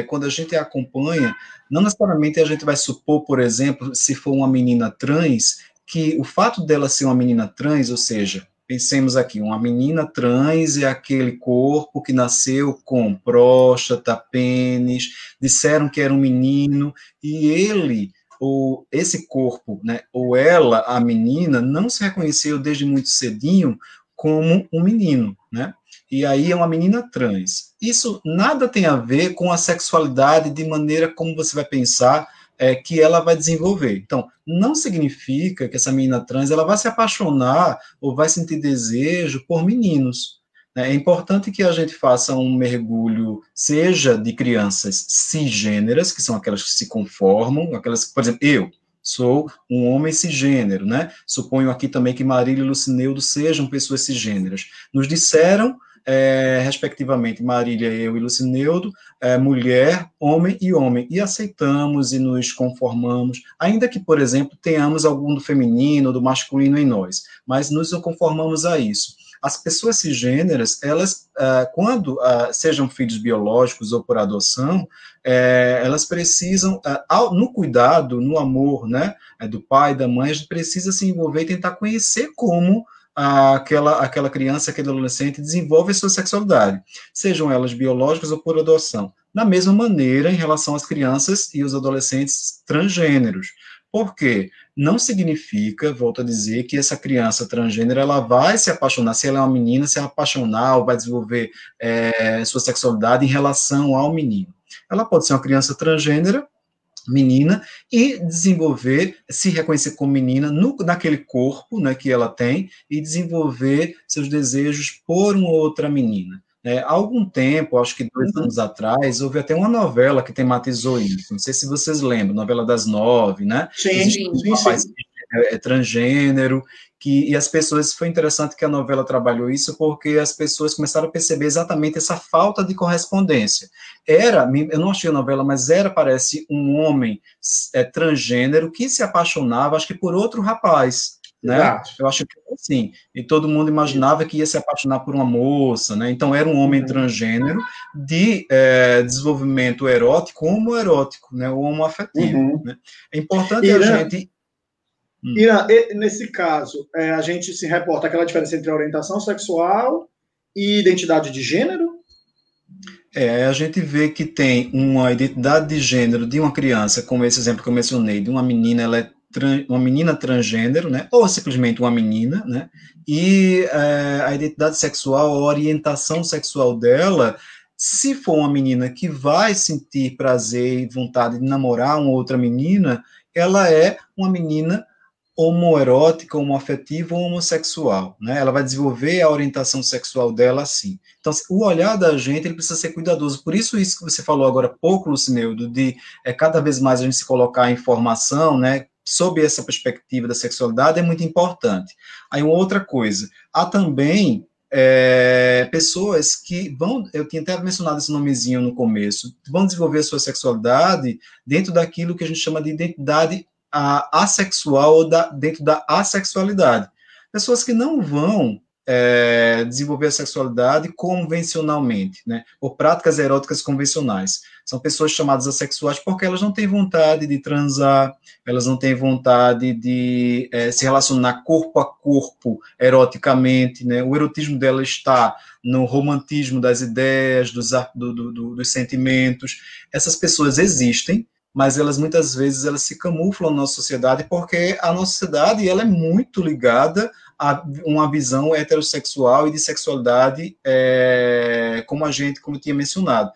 quando a gente a acompanha, não necessariamente a gente vai supor, por exemplo, se for uma menina trans, que o fato dela ser uma menina trans, ou seja, pensemos aqui, uma menina trans é aquele corpo que nasceu com próstata, pênis, disseram que era um menino, e ele, ou esse corpo, né, ou ela, a menina, não se reconheceu desde muito cedinho como um menino, né? E aí é uma menina trans. Isso nada tem a ver com a sexualidade de maneira como você vai pensar é, que ela vai desenvolver. Então, não significa que essa menina trans ela vai se apaixonar ou vai sentir desejo por meninos. Né? É importante que a gente faça um mergulho, seja de crianças cisgêneras, que são aquelas que se conformam, aquelas, por exemplo, eu, sou um homem cisgênero, né? Suponho aqui também que Marília e Lucineudo sejam pessoas cisgêneras. Nos disseram é, respectivamente, Marília, eu e Lucineudo, é, mulher, homem e homem, e aceitamos e nos conformamos, ainda que, por exemplo, tenhamos algum do feminino, do masculino em nós, mas nos conformamos a isso. As pessoas cisgêneras, elas, é, quando é, sejam filhos biológicos ou por adoção, é, elas precisam, no cuidado, no amor, né, do pai, da mãe, a gente precisa se envolver e tentar conhecer como aquela, aquela criança, aquele adolescente desenvolve sua sexualidade, sejam elas biológicas ou por adoção. Da mesma maneira em relação às crianças e os adolescentes transgêneros. Por quê? Não significa, volto a dizer, que essa criança transgênero ela vai se apaixonar, se ela é uma menina, se apaixonar ou vai desenvolver é, sua sexualidade em relação ao menino. Ela pode ser uma criança transgênera menina e desenvolver, se reconhecer como menina no, naquele corpo né, que ela tem e desenvolver seus desejos por uma outra menina. É, há algum tempo, acho que dois uhum. anos atrás, houve até uma novela que tematizou isso. Não sei se vocês lembram, novela das nove, né? Sim, sim, um. É, é, transgênero, que, e as pessoas, foi interessante que a novela trabalhou isso, porque as pessoas começaram a perceber exatamente essa falta de correspondência. Era, eu não achei a novela, mas era, parece, um homem é, transgênero que se apaixonava, acho que por outro rapaz, né? Exato. Eu acho que assim, e todo mundo imaginava que ia se apaixonar por uma moça, né? Então era um homem uhum. transgênero de é, desenvolvimento erótico homoerótico, né? O homoafetivo, uhum. né? É importante a gente Hum. E nesse caso, é, a gente se reporta aquela diferença entre orientação sexual e identidade de gênero? É, a gente vê que tem uma identidade de gênero de uma criança, como esse exemplo que eu mencionei, de uma menina, ela é uma menina transgênero, né, ou simplesmente uma menina, né, e é, a identidade sexual, a orientação sexual dela, se for uma menina que vai sentir prazer e vontade de namorar uma outra menina, ela é uma menina homoerótica, homoafetiva ou homossexual, né? Ela vai desenvolver a orientação sexual dela assim. Então, o olhar da gente, ele precisa ser cuidadoso. Por isso, isso que você falou agora há pouco, Lucineudo, de é, cada vez mais a gente se colocar a informação, né, sob essa perspectiva da sexualidade é muito importante. Aí, uma outra coisa, há também é, pessoas que vão, eu tinha até mencionado esse nomezinho no começo, vão desenvolver a sua sexualidade dentro daquilo que a gente chama de identidade a, assexual ou da, dentro da assexualidade. Pessoas que não vão é, desenvolver a sexualidade convencionalmente, né, por práticas eróticas convencionais. São pessoas chamadas assexuais porque elas não têm vontade de transar, elas não têm vontade de é, se relacionar corpo a corpo eroticamente, né, o erotismo dela está no romantismo das ideias, dos, do, do, do, dos sentimentos. Essas pessoas existem, mas elas muitas vezes elas se camuflam na nossa sociedade porque a nossa sociedade ela é muito ligada a uma visão heterossexual e de sexualidade é, como a gente como tinha mencionado.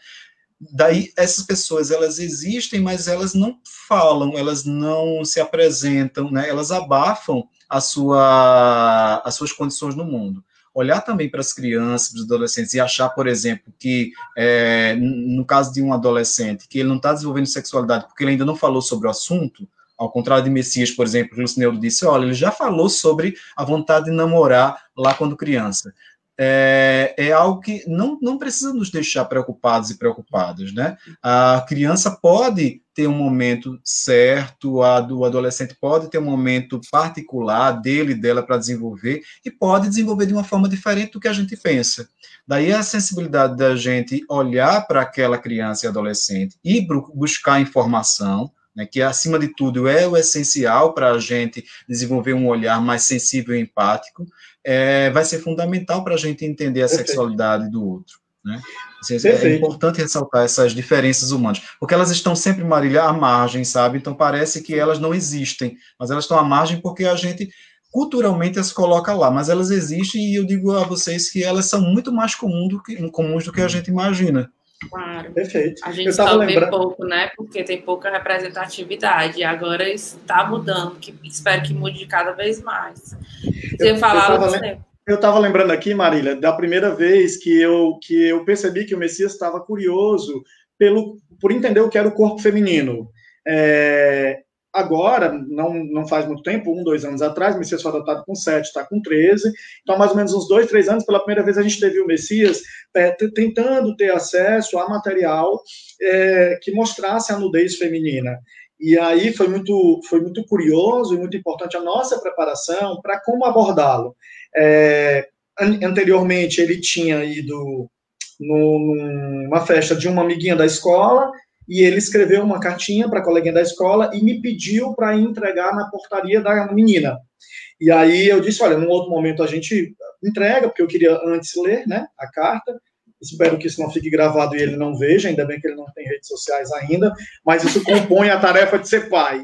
Daí essas pessoas elas existem mas elas não falam elas não se apresentam né? Elas abafam a sua as suas condições no mundo olhar também para as crianças, para os adolescentes e achar, por exemplo, que é, no caso de um adolescente, que ele não está desenvolvendo sexualidade porque ele ainda não falou sobre o assunto, ao contrário de Messias, por exemplo, que o Lucineudo disse, olha, ele já falou sobre a vontade de namorar lá quando criança é, é, algo que não, não precisa nos deixar preocupados e preocupadas, né? A criança pode ter um momento certo, a do adolescente pode ter um momento particular dele e dela para desenvolver e pode desenvolver de uma forma diferente do que a gente pensa. Daí a sensibilidade da gente olhar para aquela criança e adolescente e buscar informação, né, que acima de tudo é o essencial para a gente desenvolver um olhar mais sensível e empático, é, vai ser fundamental para a gente entender a sexualidade do outro. Né? Assim, é importante ressaltar essas diferenças humanas, porque elas estão sempre, Marília, à margem, sabe? Então parece que elas não existem, mas elas estão à margem porque a gente culturalmente as coloca lá, mas elas existem e eu digo a vocês que elas são muito mais comuns do que, comuns do que a gente imagina. Claro. Perfeito. A gente só lembrando... vê pouco, né? Porque tem pouca representatividade. Agora está mudando, que espero que mude cada vez mais. Você falava você. Eu estava lembrando aqui, Marília, da primeira vez que eu, que eu percebi que o Messias estava curioso pelo, por entender o que era o corpo feminino. É, agora, não, não faz muito tempo, um, dois anos atrás, o Messias foi adotado com sete, está com 13, então mais ou menos uns dois, três anos, pela primeira vez a gente teve o Messias é, tentando ter acesso a material é, que mostrasse a nudez feminina. E aí foi muito, foi muito curioso e muito importante a nossa preparação para como abordá-lo. É, anteriormente ele tinha ido no, numa festa de uma amiguinha da escola e ele escreveu uma cartinha para a coleguinha da escola e me pediu para entregar na portaria da menina. E aí eu disse, olha, num outro momento a gente entrega, porque eu queria antes ler, né, a carta. Espero que isso não fique gravado e ele não veja, ainda bem que ele não tem redes sociais ainda, mas isso compõe a tarefa de ser pai.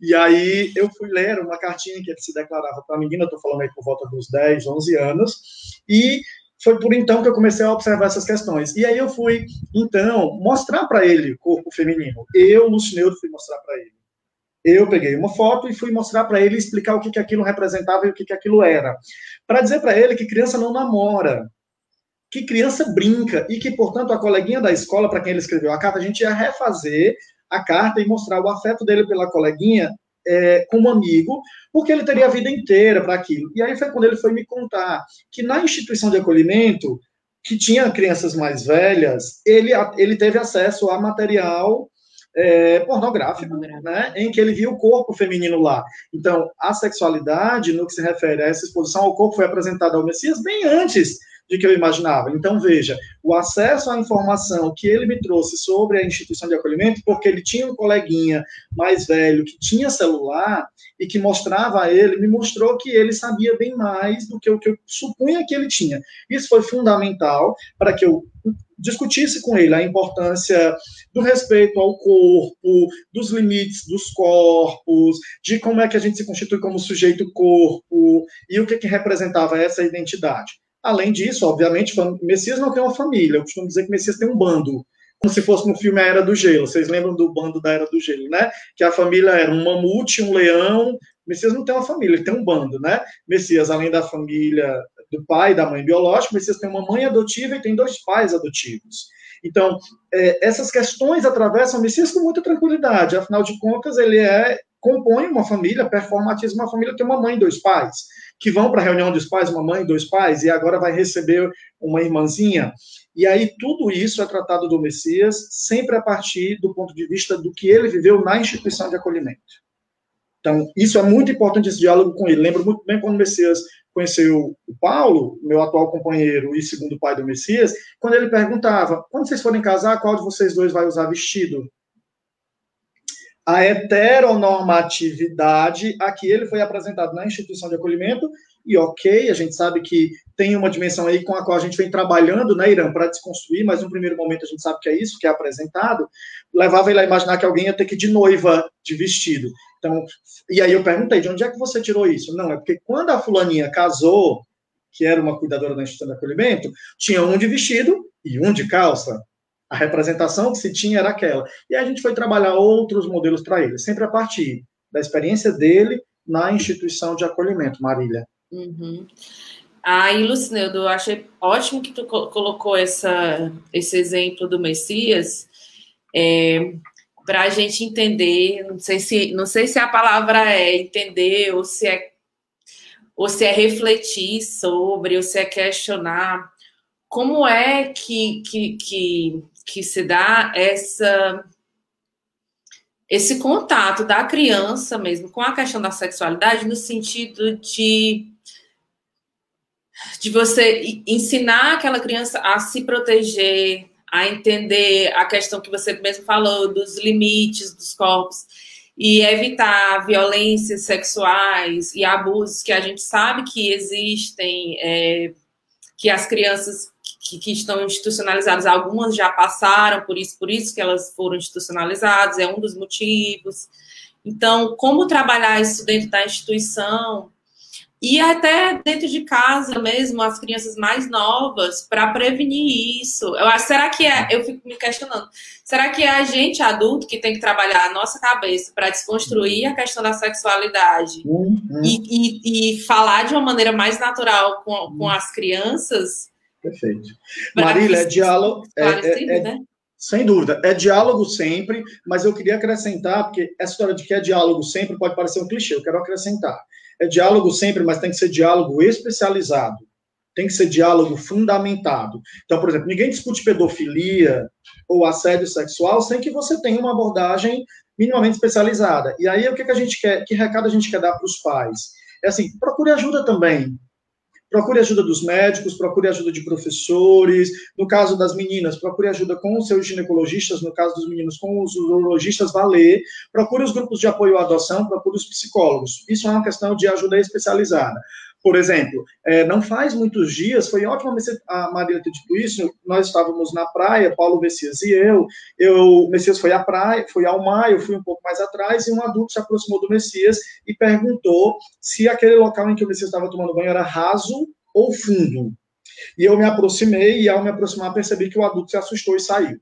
E aí eu fui ler uma cartinha que ele se declarava para a menina, estou falando aí por volta dos 10, 11 anos, e foi por então que eu comecei a observar essas questões. E aí eu fui, então, mostrar para ele o corpo feminino. Eu, Lucineudo, fui mostrar para ele. Eu peguei uma foto e fui mostrar para ele explicar o que, que aquilo representava e o que, que aquilo era. Para dizer para ele que criança não namora, que criança brinca e que, portanto, a coleguinha da escola, para quem ele escreveu a carta, a gente ia refazer a carta e mostrar o afeto dele pela coleguinha é, como amigo, porque ele teria a vida inteira para aquilo. E aí foi quando ele foi me contar que na instituição de acolhimento, que tinha crianças mais velhas, ele, ele teve acesso a material é, pornográfico, né, em que ele viu o corpo feminino lá. Então, a sexualidade, no que se refere a essa exposição ao corpo, foi apresentada ao Messias bem antes de que eu imaginava. Então, veja, o acesso à informação que ele me trouxe sobre a instituição de acolhimento, porque ele tinha um coleguinha mais velho que tinha celular e que mostrava a ele, me mostrou que ele sabia bem mais do que o que eu supunha que ele tinha. Isso foi fundamental para que eu discutisse com ele a importância do respeito ao corpo, dos limites dos corpos, de como é que a gente se constitui como sujeito corpo e o que, que representava essa identidade. Além disso, obviamente, Messias não tem uma família. Eu costumo dizer que Messias tem um bando, como se fosse no filme A Era do Gelo. Vocês lembram do bando da Era do Gelo, né? Que a família era um mamute, um leão. Messias não tem uma família, ele tem um bando, né? Messias, além da família do pai e da mãe biológica, Messias tem uma mãe adotiva e tem dois pais adotivos. Então, é, essas questões atravessam Messias com muita tranquilidade. Afinal de contas, ele é compõe uma família, performatiza uma família, tem uma mãe e dois pais, que vão para a reunião dos pais, uma mãe dois pais, e agora vai receber uma irmãzinha. E aí tudo isso é tratado do Messias sempre a partir do ponto de vista do que ele viveu na instituição de acolhimento. Então, isso é muito importante, esse diálogo com ele. Lembro muito bem quando o Messias conheceu o Paulo, meu atual companheiro e segundo pai do Messias, quando ele perguntava: quando vocês forem casar, qual de vocês dois vai usar vestido? A heteronormatividade a que ele foi apresentado na instituição de acolhimento, e ok, a gente sabe que tem uma dimensão aí com a qual a gente vem trabalhando, né, Irã, para desconstruir, mas no primeiro momento a gente sabe que é isso que é apresentado, levava ele a imaginar que alguém ia ter que ir de noiva de vestido. Então, e aí eu perguntei, de onde é que você tirou isso? Não, é porque quando a fulaninha casou, que era uma cuidadora da instituição de acolhimento, tinha um de vestido e um de calça. A representação que se tinha era aquela. E a gente foi trabalhar outros modelos para ele, sempre a partir da experiência dele na instituição de acolhimento, Marília. Uhum. Aí, Lucineudo, eu achei ótimo que tu colocou essa, esse exemplo do Messias. É, para a gente entender, não sei se não sei se a palavra é entender ou se é ou se é refletir sobre ou se é questionar como é que que, que, que se dá essa esse contato da criança mesmo com a questão da sexualidade no sentido de de você ensinar aquela criança a se proteger, a entender a questão que você mesmo falou dos limites dos corpos e evitar violências sexuais e abusos que a gente sabe que existem, é, que as crianças que, que, estão institucionalizadas, algumas já passaram por isso, por isso que elas foram institucionalizadas, é um dos motivos. Então, como trabalhar isso dentro da instituição e até dentro de casa mesmo, as crianças mais novas, para prevenir isso. Eu será que é, eu fico me questionando, será que é a gente adulto que tem que trabalhar a nossa cabeça para desconstruir a questão da sexualidade uhum. e, e, e, falar de uma maneira mais natural com, com uhum. as crianças? Perfeito. Marília, é diálogo. É, é, é, né? Sem dúvida, é diálogo sempre, mas eu queria acrescentar, porque essa história de que é diálogo sempre pode parecer um clichê, eu quero acrescentar é diálogo sempre, mas tem que ser diálogo especializado. Tem que ser diálogo fundamentado. Então, por exemplo, ninguém discute pedofilia ou assédio sexual sem que você tenha uma abordagem minimamente especializada. E aí, o que, que a gente quer, que recado a gente quer dar para os pais? É assim, procure ajuda também. Procure ajuda dos médicos, procure ajuda de professores. No caso das meninas, procure ajuda com os seus ginecologistas. No caso dos meninos, com os urologistas, valer. Procure os grupos de apoio à adoção, procure os psicólogos. Isso é uma questão de ajuda especializada. Por exemplo, é, não faz muitos dias, foi ótimo a Maria ter dito isso, nós estávamos na praia, Paulo Messias e eu, eu o Messias foi à praia, foi ao mar, eu fui um pouco mais atrás, e um adulto se aproximou do Messias e perguntou se aquele local em que o Messias estava tomando banho era raso ou fundo. E eu me aproximei, e ao me aproximar percebi que o adulto se assustou e saiu.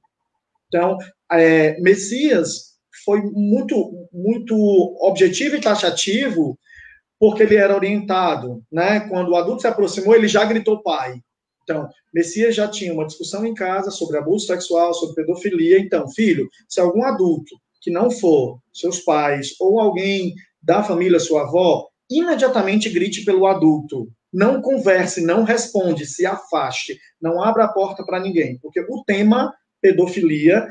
Então, é, Messias foi muito, muito objetivo e taxativo porque ele era orientado, né? Quando o adulto se aproximou, ele já gritou pai. Então, Messias já tinha uma discussão em casa sobre abuso sexual, sobre pedofilia. Então, filho, se algum adulto que não for seus pais ou alguém da família, sua avó, imediatamente grite pelo adulto. Não converse, não responde, se afaste, não abra a porta para ninguém, porque o tema pedofilia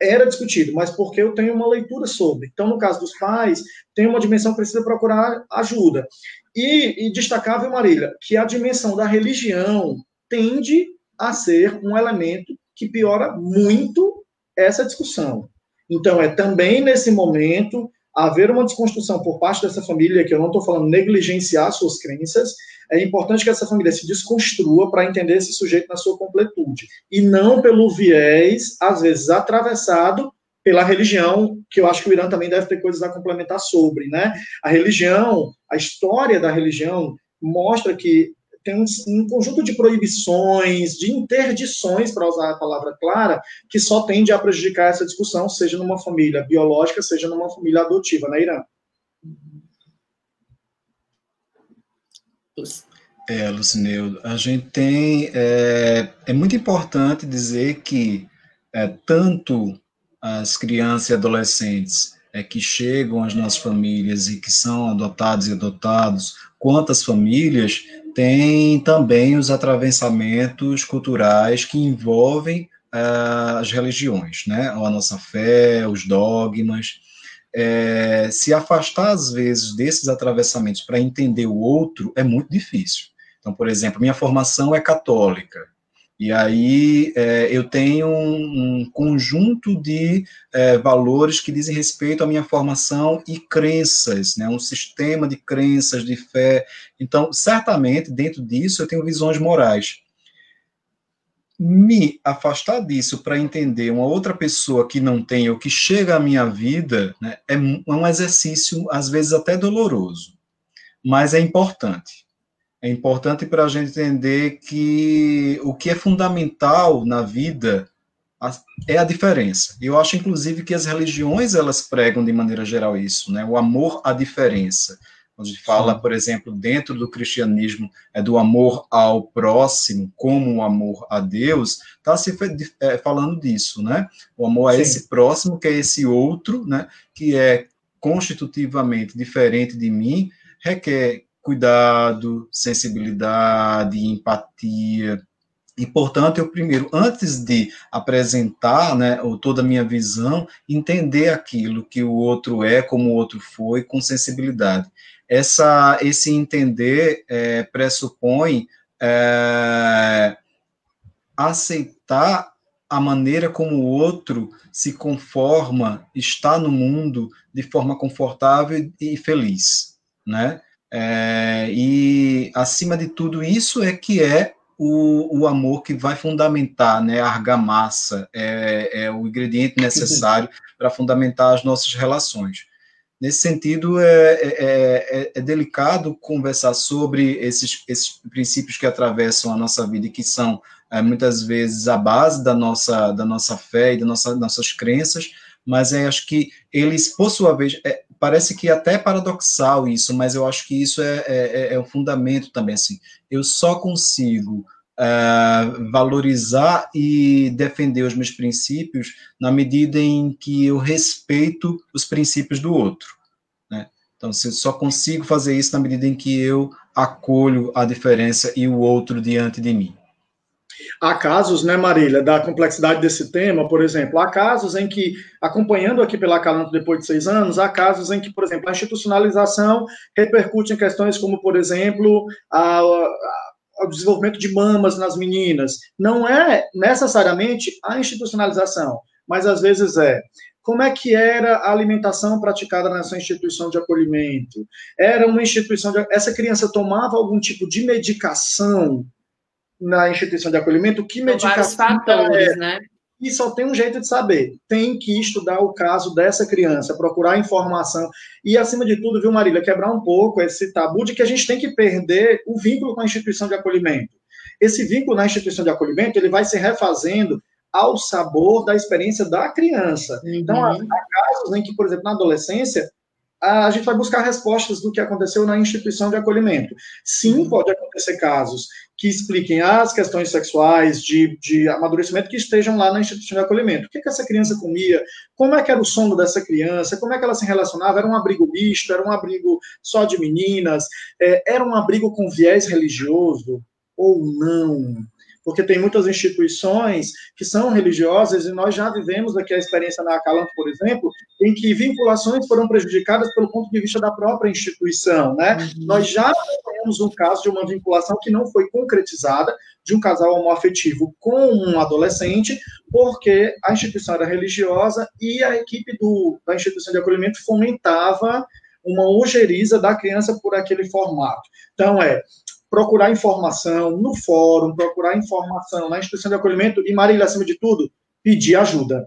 era discutido, mas porque eu tenho uma leitura sobre. Então, no caso dos pais, tem uma dimensão que precisa procurar ajuda. E, e destacável, Marília, que a dimensão da religião tende a ser um elemento que piora muito essa discussão. Então, é também nesse momento haver uma desconstrução por parte dessa família, que eu não estou falando negligenciar suas crenças, é importante que essa família se desconstrua para entender esse sujeito na sua completude, e não pelo viés, às vezes, atravessado pela religião, que eu acho que o Irã também deve ter coisas a complementar sobre, né? A religião, a história da religião mostra que tem um, um, conjunto de proibições, de interdições, para usar a palavra clara, que só tende a prejudicar essa discussão, seja numa família biológica, seja numa família adotiva, né, Irã? É, Lucineu, a gente tem. É, é muito importante dizer que é, tanto as crianças e adolescentes é, que chegam às nossas famílias e que são adotados e adotados, quanto as famílias, tem também os atravessamentos culturais que envolvem uh, as religiões, né? A nossa fé, os dogmas. É, se afastar, às vezes, desses atravessamentos para entender o outro é muito difícil. Então, por exemplo, minha formação é católica. E aí é, eu tenho um, um conjunto de é, valores que dizem respeito à minha formação e crenças, né, um sistema de crenças, de fé. Então, certamente, dentro disso, eu tenho visões morais. Me afastar disso para entender uma outra pessoa que não tem ou que chega à minha vida né, é um exercício, às vezes, até doloroso, mas é importante é importante para a gente entender que o que é fundamental na vida é a diferença. Eu acho, inclusive, que as religiões elas pregam de maneira geral isso, né? O amor à diferença. Quando a gente fala, por exemplo, dentro do cristianismo, é do amor ao próximo, como o amor a Deus, está se é, falando disso, né? O amor a Sim. esse próximo, que é esse outro, né? Que é constitutivamente diferente de mim, requer cuidado, sensibilidade, empatia. E, portanto, eu primeiro, antes de apresentar né, toda a minha visão, entender aquilo que o outro é, como o outro foi, com sensibilidade. Essa, esse entender é, pressupõe é, aceitar a maneira como o outro se conforma, está no mundo de forma confortável e feliz, né? É, e, acima de tudo, isso é que é o, o amor que vai fundamentar, né, a argamassa, é, é o ingrediente necessário para fundamentar as nossas relações. Nesse sentido, é, é, é, é, delicado conversar sobre esses, esses princípios que atravessam a nossa vida e que são, é, muitas vezes, a base da nossa, da nossa fé e das nossa, nossas crenças, mas é, acho que eles, por sua vez, é, parece que até é paradoxal isso, mas eu acho que isso é, é, é um fundamento também, assim, eu só consigo uh, valorizar e defender os meus princípios na medida em que eu respeito os princípios do outro, né? Então, eu só consigo fazer isso na medida em que eu acolho a diferença e o outro diante de mim. Há casos, né, Marília, da complexidade desse tema, por exemplo, há casos em que, acompanhando aqui pela Calanto depois de seis anos, há casos em que, por exemplo, a institucionalização repercute em questões como, por exemplo, a, a, o desenvolvimento de mamas nas meninas. Não é necessariamente a institucionalização, mas às vezes é como é que era a alimentação praticada nessa instituição de acolhimento? Era uma instituição de... Essa criança tomava algum tipo de medicação na instituição de acolhimento, que medicação fatores, é, né? E só tem um jeito de saber. Tem que estudar o caso dessa criança, procurar informação. E, acima de tudo, viu, Marília, quebrar um pouco esse tabu de que a gente tem que perder o vínculo com a instituição de acolhimento. Esse vínculo na instituição de acolhimento, ele vai se refazendo ao sabor da experiência da criança. Uhum. Então, há, há casos em que, por exemplo, na adolescência, a gente vai buscar respostas do que aconteceu na instituição de acolhimento. Sim, uhum. pode acontecer casos que expliquem as questões sexuais, de, de amadurecimento, que estejam lá na instituição de acolhimento. O que, que essa criança comia? Como é que era o sono dessa criança? Como é que ela se relacionava? Era um abrigo misto? Era um abrigo só de meninas? É, era um abrigo com viés religioso ou não? Porque tem muitas instituições que são religiosas e nós já vivemos aqui a experiência na Acalanto, por exemplo, em que vinculações foram prejudicadas pelo ponto de vista da própria instituição, né? Uhum. Nós já temos um caso de uma vinculação que não foi concretizada, de um casal homoafetivo com um adolescente, porque a instituição era religiosa e a equipe do, da instituição de acolhimento fomentava uma ojeriza da criança por aquele formato. Então, é procurar informação no fórum, procurar informação na instituição de acolhimento e, Marília, acima de tudo, pedir ajuda.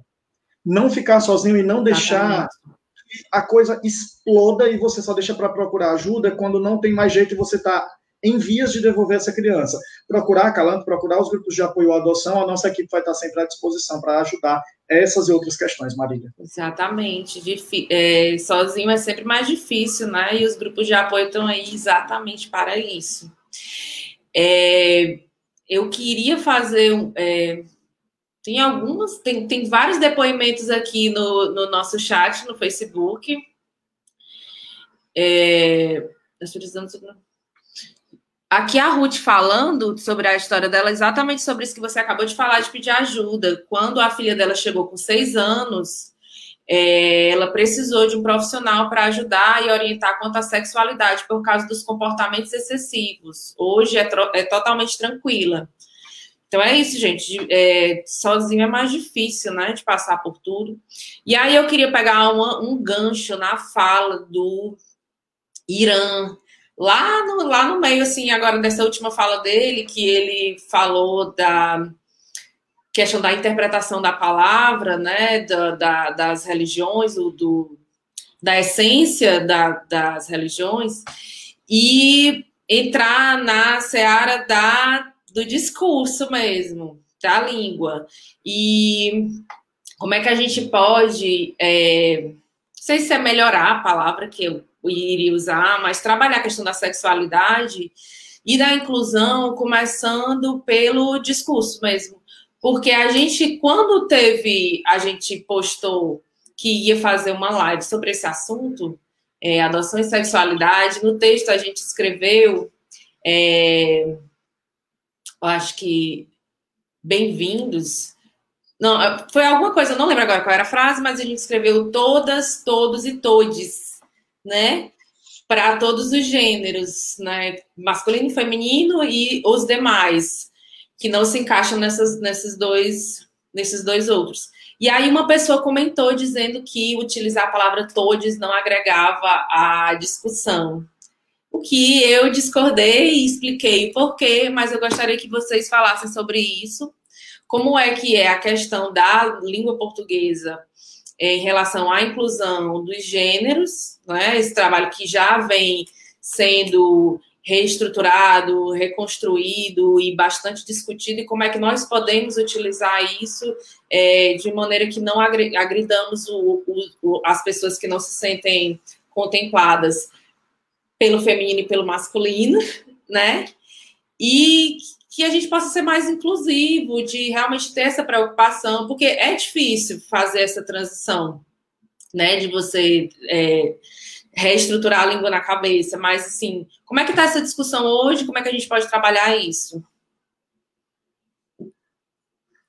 Não ficar sozinho e não deixar que a coisa exploda e você só deixa para procurar ajuda quando não tem mais jeito e você está em vias de devolver essa criança. Procurar a Calanto, procurar os grupos de apoio à adoção, a nossa equipe vai estar sempre à disposição para ajudar essas e outras questões, Marília. Exatamente. É, sozinho é sempre mais difícil, né? E os grupos de apoio estão aí exatamente para isso. É, eu queria fazer é, tem algumas, tem, tem vários depoimentos aqui no, no nosso chat, no Facebook. É, Aqui a Ruth falando sobre a história dela, exatamente sobre isso que você acabou de falar, de pedir ajuda. Quando a filha dela chegou com seis anos, é, ela precisou de um profissional para ajudar e orientar quanto à sexualidade por causa dos comportamentos excessivos. Hoje é, é totalmente tranquila. Então é isso, gente. É, sozinho é mais difícil, né, de passar por tudo. E aí eu queria pegar uma, um gancho na fala do Irã, lá no, lá no meio, assim, agora dessa última fala dele, que ele falou da questão da interpretação da palavra, né, da, da das religiões, do, do da essência da, das religiões, e entrar na seara da, do discurso mesmo, da língua. E como é que a gente pode, é, não sei se é melhorar a palavra que eu iria usar, mas trabalhar a questão da sexualidade e da inclusão, começando pelo discurso mesmo. Porque a gente, quando teve, a gente postou que ia fazer uma live sobre esse assunto, é, adoção e sexualidade, no texto a gente escreveu, é, eu acho que bem-vindos. Não, foi alguma coisa, eu não lembro agora qual era a frase, mas a gente escreveu todas, todos e todes né? Para todos os gêneros, né? Masculino feminino e os demais, que não se encaixam nessas, nesses, dois, nesses dois outros. E aí uma pessoa comentou dizendo que utilizar a palavra todes não agregava à discussão. O que eu discordei e expliquei por quê, mas eu gostaria que vocês falassem sobre isso. Como é que é a questão da língua portuguesa em relação à inclusão dos gêneros, né? esse trabalho que já vem sendo reestruturado, reconstruído e bastante discutido, e como é que nós podemos utilizar isso é, de maneira que não agridamos o, o, as pessoas que não se sentem contempladas pelo feminino e pelo masculino, né? E que a gente possa ser mais inclusivo, de realmente ter essa preocupação, porque é difícil fazer essa transição, né? De você é, reestruturar a língua na cabeça, mas assim, como é que está essa discussão hoje? Como é que a gente pode trabalhar isso?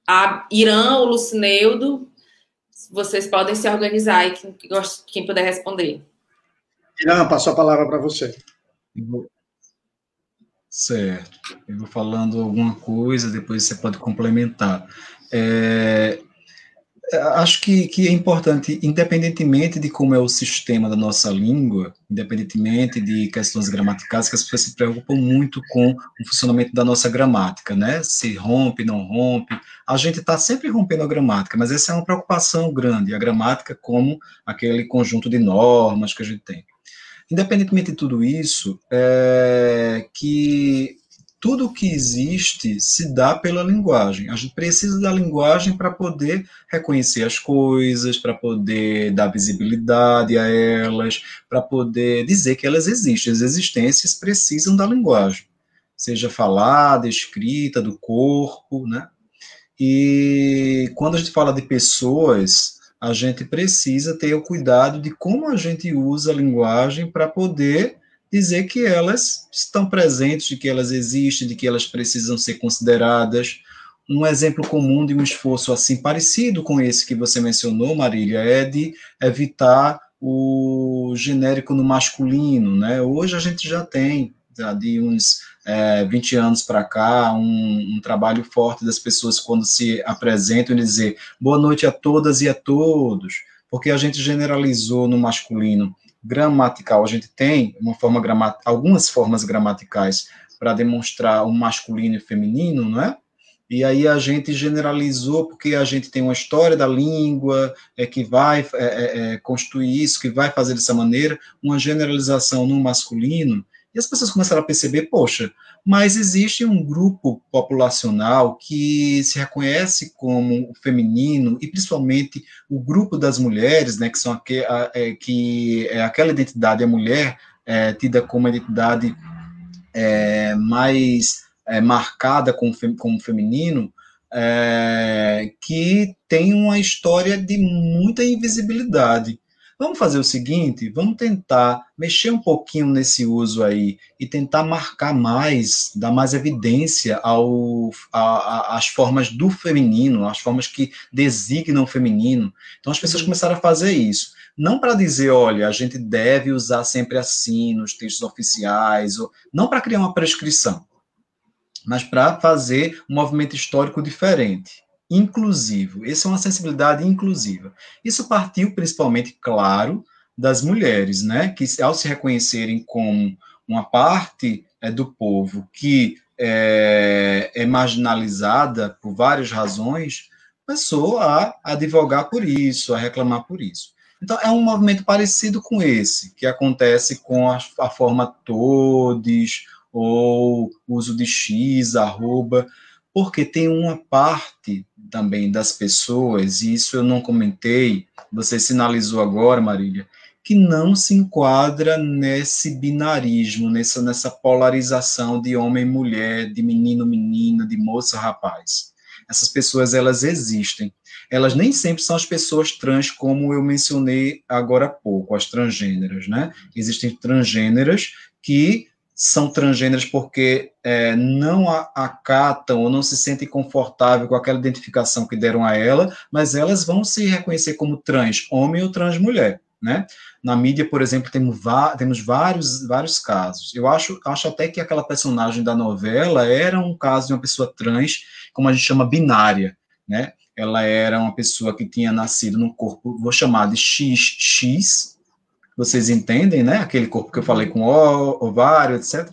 A Irã, o Lucineudo, vocês podem se organizar e quem, quem puder responder. Irã, passo a palavra para você. Certo. Eu vou falando alguma coisa, depois você pode complementar. É, acho que, que é importante, independentemente de como é o sistema da nossa língua, independentemente de questões gramaticais, que as pessoas se preocupam muito com o funcionamento da nossa gramática, né? Se rompe, não rompe. A gente está sempre rompendo a gramática, mas essa é uma preocupação grande, a gramática como aquele conjunto de normas que a gente tem. Independentemente de tudo isso, é que tudo que existe se dá pela linguagem. A gente precisa da linguagem para poder reconhecer as coisas, para poder dar visibilidade a elas, para poder dizer que elas existem. As existências precisam da linguagem, seja falada, escrita, do corpo, né? E quando a gente fala de pessoas, a gente precisa ter o cuidado de como a gente usa a linguagem para poder dizer que elas estão presentes, de que elas existem, de que elas precisam ser consideradas. Um exemplo comum de um esforço assim parecido com esse que você mencionou, Marília, é de evitar o genérico no masculino, né? Hoje a gente já tem de uns é, 20 anos para cá, um, um, trabalho forte das pessoas quando se apresentam e dizer boa noite a todas e a todos, porque a gente generalizou no masculino gramatical, a gente tem uma forma gramat algumas formas gramaticais para demonstrar o masculino e o feminino, não é? E aí a gente generalizou porque a gente tem uma história da língua é, que vai é, é, é construir isso, que vai fazer dessa maneira, uma generalização no masculino, e as pessoas começaram a perceber, poxa, mas existe um grupo populacional que se reconhece como feminino, e principalmente o grupo das mulheres, né, que, são aqu a, é, que é aquela identidade, a mulher é, tida como uma identidade é, mais é, marcada como, como feminino, é, que tem uma história de muita invisibilidade. Vamos fazer o seguinte, vamos tentar mexer um pouquinho nesse uso aí e tentar marcar mais, dar mais evidência ao, a, a, às formas do feminino, as formas que designam o feminino. Então as pessoas uhum. começaram a fazer isso. Não para dizer, olha, a gente deve usar sempre assim nos textos oficiais, ou, não para criar uma prescrição, mas para fazer um movimento histórico diferente inclusivo. Essa é uma sensibilidade inclusiva. Isso partiu principalmente, claro, das mulheres, né, que ao se reconhecerem como uma parte é, do povo que é, é, marginalizada por várias razões, começou a advogar por isso, a reclamar por isso. Então, é um movimento parecido com esse, que acontece com a, a forma todes, ou uso de X, arroba, porque tem uma parte também das pessoas, e isso eu não comentei, você sinalizou agora, Marília, que não se enquadra nesse binarismo, nessa, nessa polarização de homem e mulher, de menino menina, de moça rapaz. Essas pessoas, elas existem. Elas nem sempre são as pessoas trans, como eu mencionei agora há pouco, as transgêneras, né? Existem transgêneras que são transgêneras porque é, não acatam ou não se sentem confortáveis com aquela identificação que deram a ela, mas elas vão se reconhecer como trans homem ou trans mulher, né? Na mídia, por exemplo, temos, temos vários, vários casos. Eu acho, acho até que aquela personagem da novela era um caso de uma pessoa trans, como a gente chama binária, né? Ela era uma pessoa que tinha nascido no corpo, vou chamar de XX, vocês entendem, né? Aquele corpo que eu falei com ovário, etc.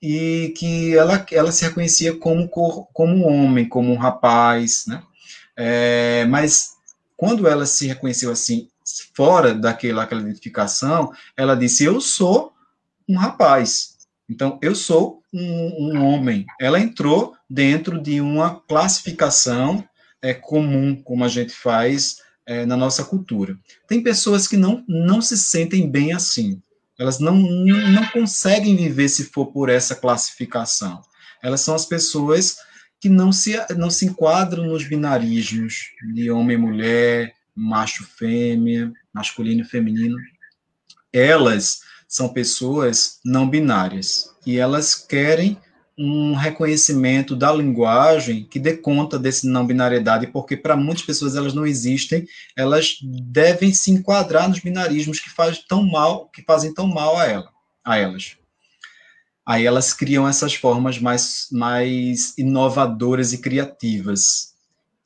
E que ela, ela se reconhecia como, como um homem, como um rapaz, né? É, mas quando ela se reconheceu assim, fora daquela aquela identificação, ela disse: Eu sou um rapaz. Então, eu sou um, um homem. Ela entrou dentro de uma classificação é, comum, como a gente faz é, na nossa cultura. Tem pessoas que não, não se sentem bem assim. Elas não, não conseguem viver se for por essa classificação. Elas são as pessoas que não se, não se enquadram nos binarismos de homem e mulher, macho fêmea, masculino e feminino. Elas são pessoas não binárias e elas querem um reconhecimento da linguagem que dê conta desse não binariedade, porque para muitas pessoas elas não existem, elas devem se enquadrar nos binarismos que fazem tão mal, que fazem tão mal a ela, a elas. Aí elas criam essas formas mais, mais inovadoras e criativas.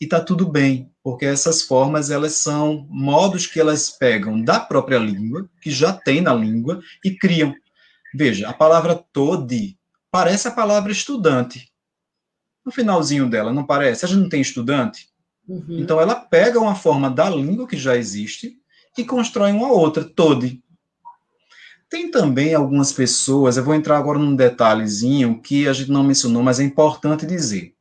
E tá tudo bem, porque essas formas elas são modos que elas pegam da própria língua, que já tem na língua, e criam. Veja, a palavra tode parece a palavra estudante. No finalzinho dela, não parece? A gente não tem estudante? Uhum. Então ela pega uma forma da língua que já existe e constrói uma outra, tode. Tem também algumas pessoas, eu vou entrar agora num detalhezinho que a gente não mencionou, mas é importante dizer.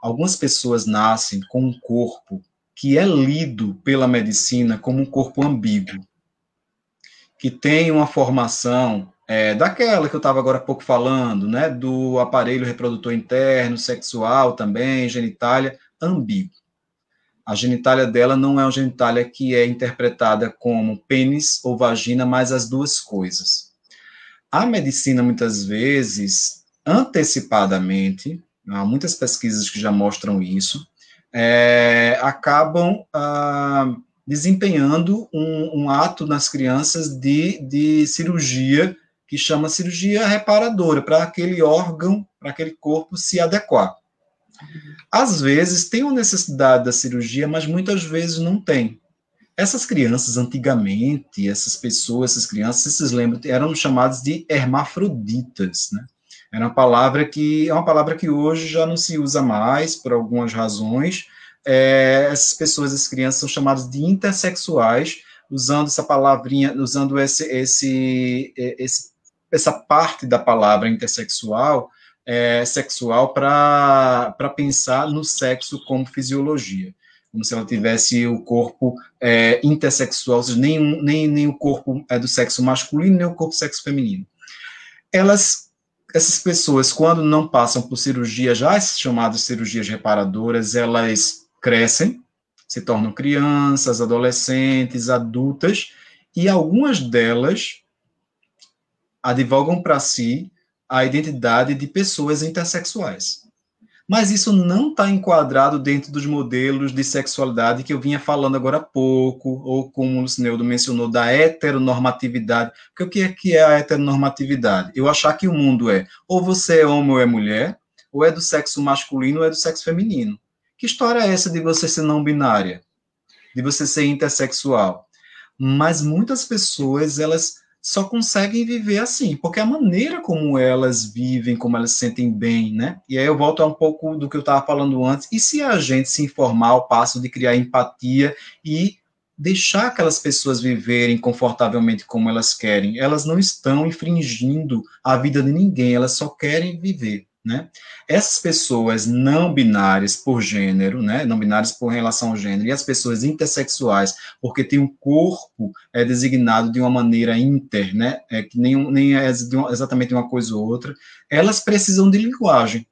Algumas pessoas nascem com um corpo que é lido pela medicina como um corpo ambíguo, que tem uma formação é, daquela que eu estava agora há pouco falando, né, do aparelho reprodutor interno, sexual também, genitália, ambíguo. A genitália dela não é uma genitália que é interpretada como pênis ou vagina, mas as duas coisas. A medicina, muitas vezes, antecipadamente, há muitas pesquisas que já mostram isso, é, acabam ah, desempenhando um, um, ato nas crianças de, de cirurgia que chama cirurgia reparadora, para aquele órgão, para aquele corpo se adequar. Às vezes tem uma necessidade da cirurgia, mas muitas vezes não tem. Essas crianças, antigamente, essas pessoas, essas crianças, vocês lembram, eram chamadas de hermafroditas, né? Era uma palavra que é uma palavra que hoje já não se usa mais por algumas razões. É, essas pessoas, essas crianças, são chamadas de intersexuais, usando essa palavrinha, usando esse, esse, esse essa parte da palavra intersexual é, sexual para pensar no sexo como fisiologia como se ela tivesse o corpo é, intersexual, ou seja, nem, nem, nem o corpo é do sexo masculino, nem o corpo do sexo feminino. Elas essas pessoas, quando não passam por cirurgia, já chamadas cirurgias reparadoras, elas crescem, se tornam crianças, adolescentes, adultas, e algumas delas advogam para si a identidade de pessoas intersexuais mas isso não está enquadrado dentro dos modelos de sexualidade que eu vinha falando agora há pouco, ou como o Lucineudo mencionou, da heteronormatividade. Porque o que é, que é a heteronormatividade? Eu achar que o mundo é ou você é homem ou é mulher, ou é do sexo masculino ou é do sexo feminino. Que história é essa de você ser não binária? De você ser intersexual? Mas muitas pessoas, elas só conseguem viver assim, porque a maneira como elas vivem, como elas se sentem bem, né? E aí eu volto a um pouco do que eu estava falando antes. E se a gente se informar ao passo de criar empatia e deixar aquelas pessoas viverem confortavelmente como elas querem, elas não estão infringindo a vida de ninguém, elas só querem viver. Né? Essas pessoas não binárias por gênero, né? não binárias por relação ao gênero, e as pessoas intersexuais, porque tem um corpo é designado de uma maneira inter, né? é, que nem, nem é exatamente uma coisa ou outra, elas precisam de linguagem.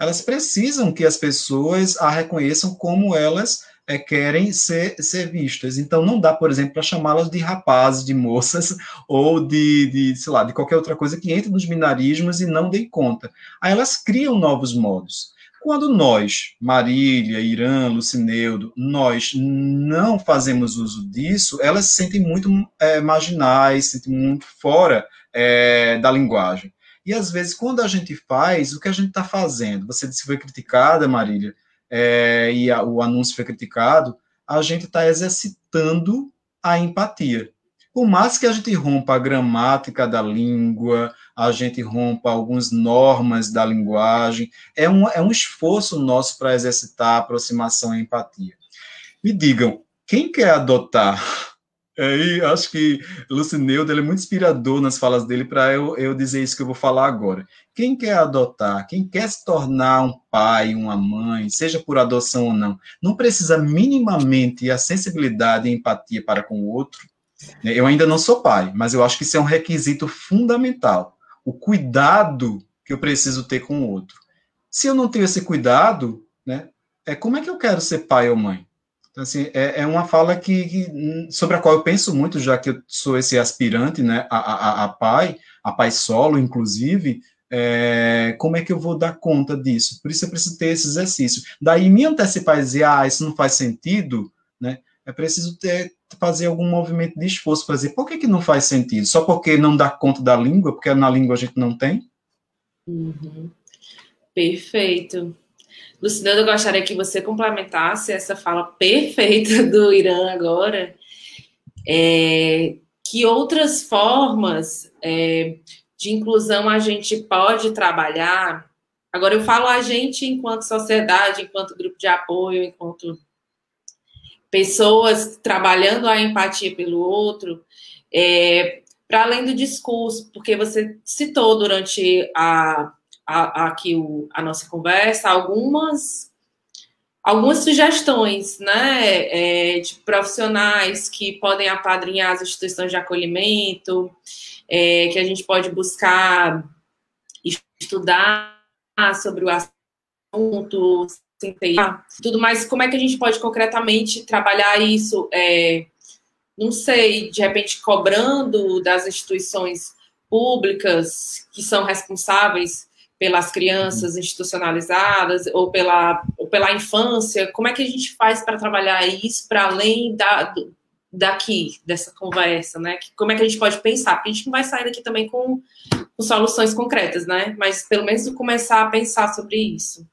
Elas precisam que as pessoas a reconheçam como elas é, querem ser, ser vistas. Então, não dá, por exemplo, para chamá-las de rapazes, de moças, ou de, de, sei lá, de qualquer outra coisa que entre nos binarismos e não dê conta. Aí elas criam novos modos. Quando nós, Marília, Irã, Lucineudo, nós não fazemos uso disso, elas se sentem muito é, marginais, se sentem muito fora é, da linguagem. E às vezes, quando a gente faz, o que a gente está fazendo? Você disse que foi criticada, Marília, é, e a, o anúncio foi criticado, a gente está exercitando a empatia. Por mais que a gente rompa a gramática da língua, a gente rompa algumas normas da linguagem, é um, é um esforço nosso para exercitar a aproximação e a empatia. Me digam, quem quer adotar Aí, acho que Lucineudo ele é muito inspirador nas falas dele para eu, eu dizer isso que eu vou falar agora. Quem quer adotar, quem quer se tornar um pai, uma mãe, seja por adoção ou não, não precisa minimamente a sensibilidade e empatia para com o outro. Né? Eu ainda não sou pai, mas eu acho que isso é um requisito fundamental. O cuidado que eu preciso ter com o outro. Se eu não tenho esse cuidado, né, é como é que eu quero ser pai ou mãe? Então, assim, é, é uma fala que, que, sobre a qual eu penso muito, já que eu sou esse aspirante, né, a, a, a pai, a pai solo, inclusive, é, como é que eu vou dar conta disso? Por isso eu preciso ter esse exercício. Daí me antecipar e dizer, ah, isso não faz sentido, né? É preciso ter, fazer algum movimento de esforço para dizer, por que, que não faz sentido? Só porque não dá conta da língua, porque na língua a gente não tem? Uhum. Perfeito. Lucinando, eu gostaria que você complementasse essa fala perfeita do Irã agora. É, que outras formas é, de inclusão a gente pode trabalhar? Agora, eu falo a gente enquanto sociedade, enquanto grupo de apoio, enquanto pessoas trabalhando a empatia pelo outro, é, para além do discurso, porque você citou durante a a, aqui o, a nossa conversa algumas algumas sugestões, né, é, de profissionais que podem apadrinhar as instituições de acolhimento, é, que a gente pode buscar estudar sobre o assunto, tudo mais. Como é que a gente pode concretamente trabalhar isso? É, não sei, de repente cobrando das instituições públicas que são responsáveis pelas crianças institucionalizadas ou pela, ou pela infância, como é que a gente faz para trabalhar isso para além da, daqui, dessa conversa, né? Como é que a gente pode pensar? Porque a gente não vai sair daqui também com, com soluções concretas, né? Mas pelo menos começar a pensar sobre isso.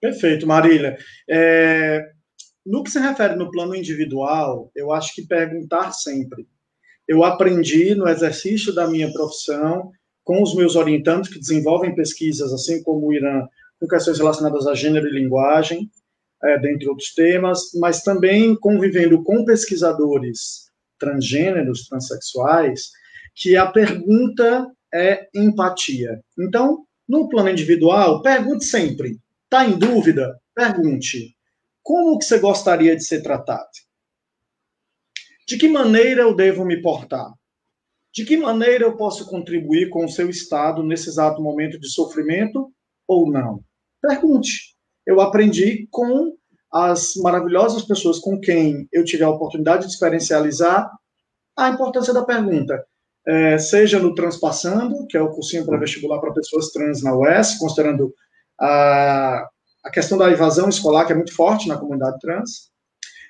Perfeito, Marília. É, no que se refere no plano individual, eu acho que perguntar sempre. Eu aprendi no exercício da minha profissão com os meus orientantes que desenvolvem pesquisas, assim como o Irã, com questões relacionadas a gênero e linguagem, é, dentre outros temas, mas também convivendo com pesquisadores transgêneros, transexuais, que a pergunta é empatia. Então, no plano individual, pergunte sempre. Está em dúvida? Pergunte. Como que você gostaria de ser tratado? De que maneira eu devo me portar? De que maneira eu posso contribuir com o seu estado nesse exato momento de sofrimento ou não? Pergunte. Eu aprendi com as maravilhosas pessoas com quem eu tive a oportunidade de experiencializar a importância da pergunta. É, seja no Transpassando, que é o cursinho para vestibular para pessoas trans na UES, considerando a, a questão da evasão escolar, que é muito forte na comunidade trans,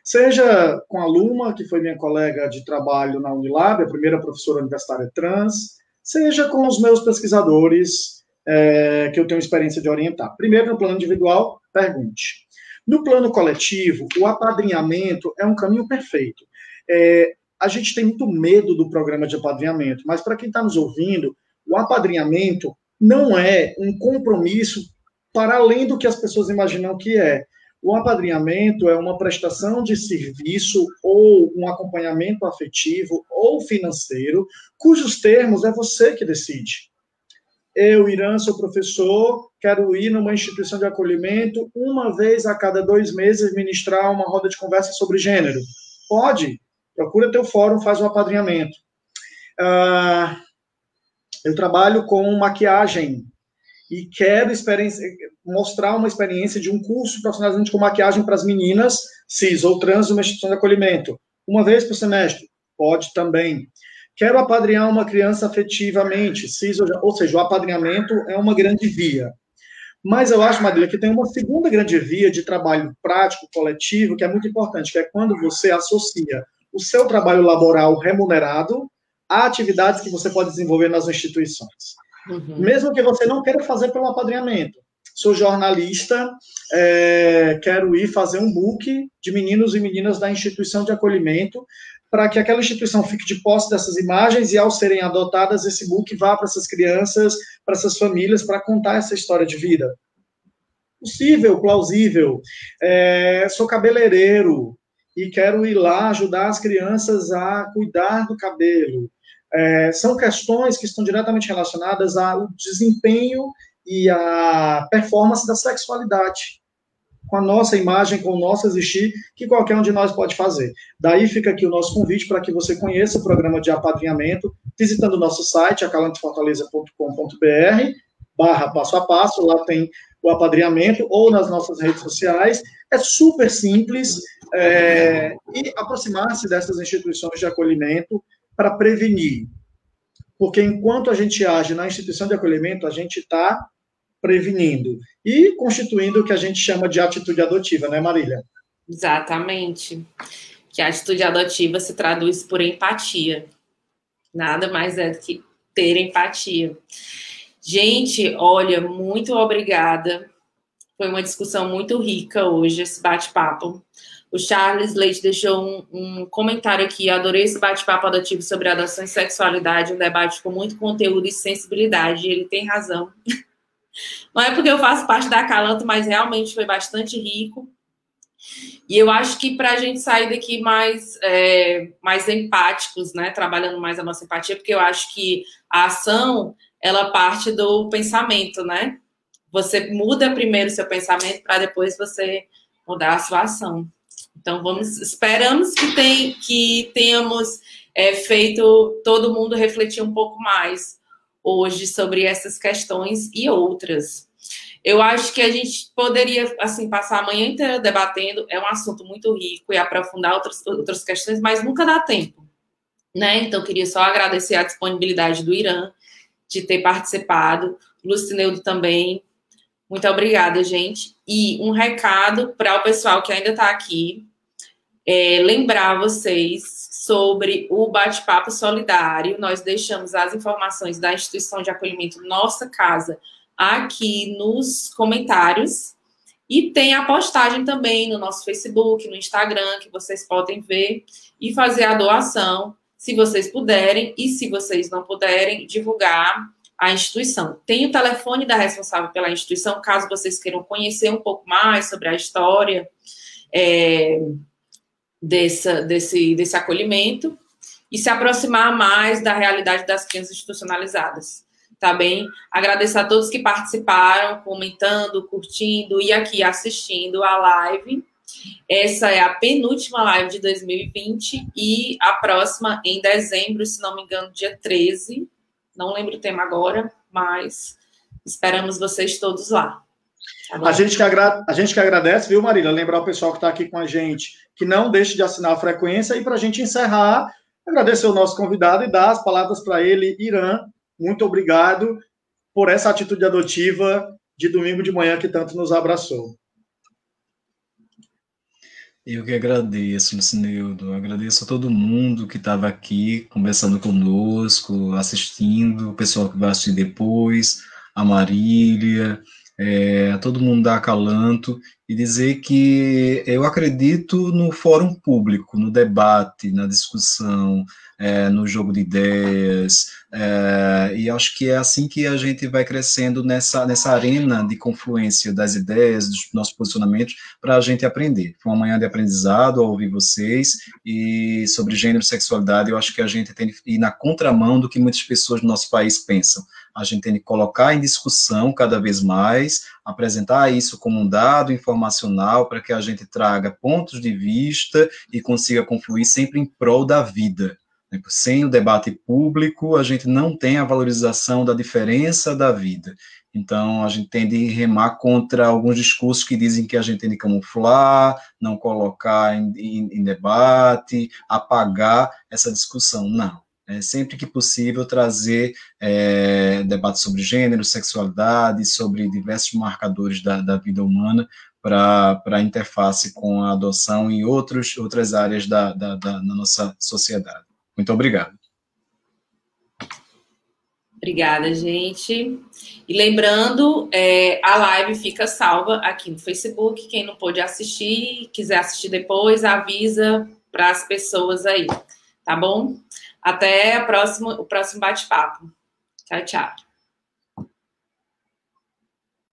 seja com a Luma, que foi minha colega de trabalho na Unilab, a primeira professora universitária trans, seja com os meus pesquisadores é, que eu tenho experiência de orientar. Primeiro, no plano individual, pergunte. No plano coletivo, o apadrinhamento é um caminho perfeito. É, a gente tem muito medo do programa de apadrinhamento, mas para quem está nos ouvindo, o apadrinhamento não é um compromisso para além do que as pessoas imaginam que é. O apadrinhamento é uma prestação de serviço ou um acompanhamento afetivo ou financeiro, cujos termos é você que decide. Eu, Irã, sou professor, quero ir numa instituição de acolhimento uma vez a cada dois meses ministrar uma roda de conversa sobre gênero. Pode, procura teu fórum, faz um apadrinhamento. Uh, eu trabalho com maquiagem e quero mostrar uma experiência de um curso profissionalizante com maquiagem para as meninas cis ou trans numa instituição de acolhimento. Uma vez por semestre? Pode também. Quero apadrinhar uma criança afetivamente, cis, ou seja, o apadrinhamento é uma grande via. Mas eu acho, Marília, que tem uma segunda grande via de trabalho prático, coletivo, que é muito importante, que é quando você associa o seu trabalho laboral remunerado a atividades que você pode desenvolver nas instituições. Uhum. Mesmo que você não queira fazer pelo apadrinhamento. Sou jornalista, é, quero ir fazer um book de meninos e meninas da instituição de acolhimento, para que aquela instituição fique de posse dessas imagens e, ao serem adotadas, esse book vá para essas crianças, para essas famílias, para contar essa história de vida. Possível, plausível. É, sou cabeleireiro e quero ir lá ajudar as crianças a cuidar do cabelo é, são questões que estão diretamente relacionadas ao desempenho e à performance da sexualidade, com a nossa imagem, com o nosso existir, que qualquer um de nós pode fazer. Daí fica aqui o nosso convite para que você conheça o programa de apadrinhamento, visitando o nosso site, acalantefortaleza.com.br, barra passo a passo, lá tem o apadrinhamento, ou nas nossas redes sociais. É super simples, é, e aproximar-se dessas instituições de acolhimento, para prevenir. Porque enquanto a gente age na instituição de acolhimento, a gente está prevenindo e constituindo o que a gente chama de atitude adotiva, né, Marília? Exatamente. Que a atitude adotiva se traduz por empatia. Nada mais é do que ter empatia. Gente, olha, muito obrigada. Foi uma discussão muito rica hoje, esse bate-papo. O Charles Leite deixou um, um comentário aqui. Adorei esse bate-papo adotivo sobre adoção e sexualidade, um debate com muito conteúdo e sensibilidade. E ele tem razão. Não é porque eu faço parte da Calanto, mas realmente foi bastante rico. E eu acho que para a gente sair daqui mais, é, mais empáticos, né, trabalhando mais a nossa empatia, porque eu acho que a ação ela parte do pensamento, né? Você muda primeiro o seu pensamento para depois você mudar a sua ação. Então vamos, esperamos que, tem, que tenhamos é, feito todo mundo refletir um pouco mais hoje sobre essas questões e outras. Eu acho que a gente poderia assim passar a manhã inteira debatendo, é um assunto muito rico e aprofundar outras, outras questões, mas nunca dá tempo. né? Então, queria só agradecer a disponibilidade do Irã de ter participado, Lucineudo também. Muito obrigada, gente. E um recado para o pessoal que ainda está aqui, é, lembrar vocês sobre o bate-papo solidário. Nós deixamos as informações da instituição de acolhimento Nossa Casa aqui nos comentários. E tem a postagem também no nosso Facebook, no Instagram, que vocês podem ver e fazer a doação se vocês puderem, e se vocês não puderem, divulgar a instituição. Tem o telefone da responsável pela instituição, caso vocês queiram conhecer um pouco mais sobre a história é, dessa, desse, desse acolhimento e se aproximar mais da realidade das crianças institucionalizadas. Tá bem? Agradecer a todos que participaram, comentando, curtindo e aqui assistindo a live. Essa é a penúltima live de 2020 e a próxima em dezembro, se não me engano, dia 13. Não lembro o tema agora, mas esperamos vocês todos lá. Tá a, gente que agra... a gente que agradece, viu, Marília? Lembrar o pessoal que está aqui com a gente que não deixe de assinar a frequência. E para a gente encerrar, agradecer o nosso convidado e dar as palavras para ele, Irã. Muito obrigado por essa atitude adotiva de domingo de manhã que tanto nos abraçou. Eu que agradeço, Lucineudo. Agradeço a todo mundo que estava aqui conversando conosco, assistindo, o pessoal que vai assistir depois, a Marília, é, todo mundo da Acalanto, e dizer que eu acredito no fórum público, no debate, na discussão, é, no jogo de ideias, é, e acho que é assim que a gente vai crescendo nessa, nessa arena de confluência das ideias, dos nossos posicionamentos, para a gente aprender. Foi uma manhã de aprendizado ao ouvir vocês, e sobre gênero e sexualidade, eu acho que a gente tem que ir na contramão do que muitas pessoas do nosso país pensam. A gente tem que colocar em discussão cada vez mais, apresentar isso como um dado informacional para que a gente traga pontos de vista e consiga confluir sempre em prol da vida né? Sem o debate público, a gente não tem a valorização da diferença da vida. Então, a gente tem de remar contra alguns discursos que dizem que a gente tem de camuflar, não colocar em, em, em debate, apagar essa discussão. Não. É sempre que possível trazer é, debate sobre gênero, sexualidade, sobre diversos marcadores da, da vida humana para a interface com a adoção e outros, outras áreas da, da, da, nossa sociedade. Muito obrigado. Obrigada, gente. E lembrando, é, a live fica salva aqui no Facebook. Quem não pôde assistir, quiser assistir depois, avisa para as pessoas aí, tá bom? Até o próximo bate-papo. Tchau, tchau.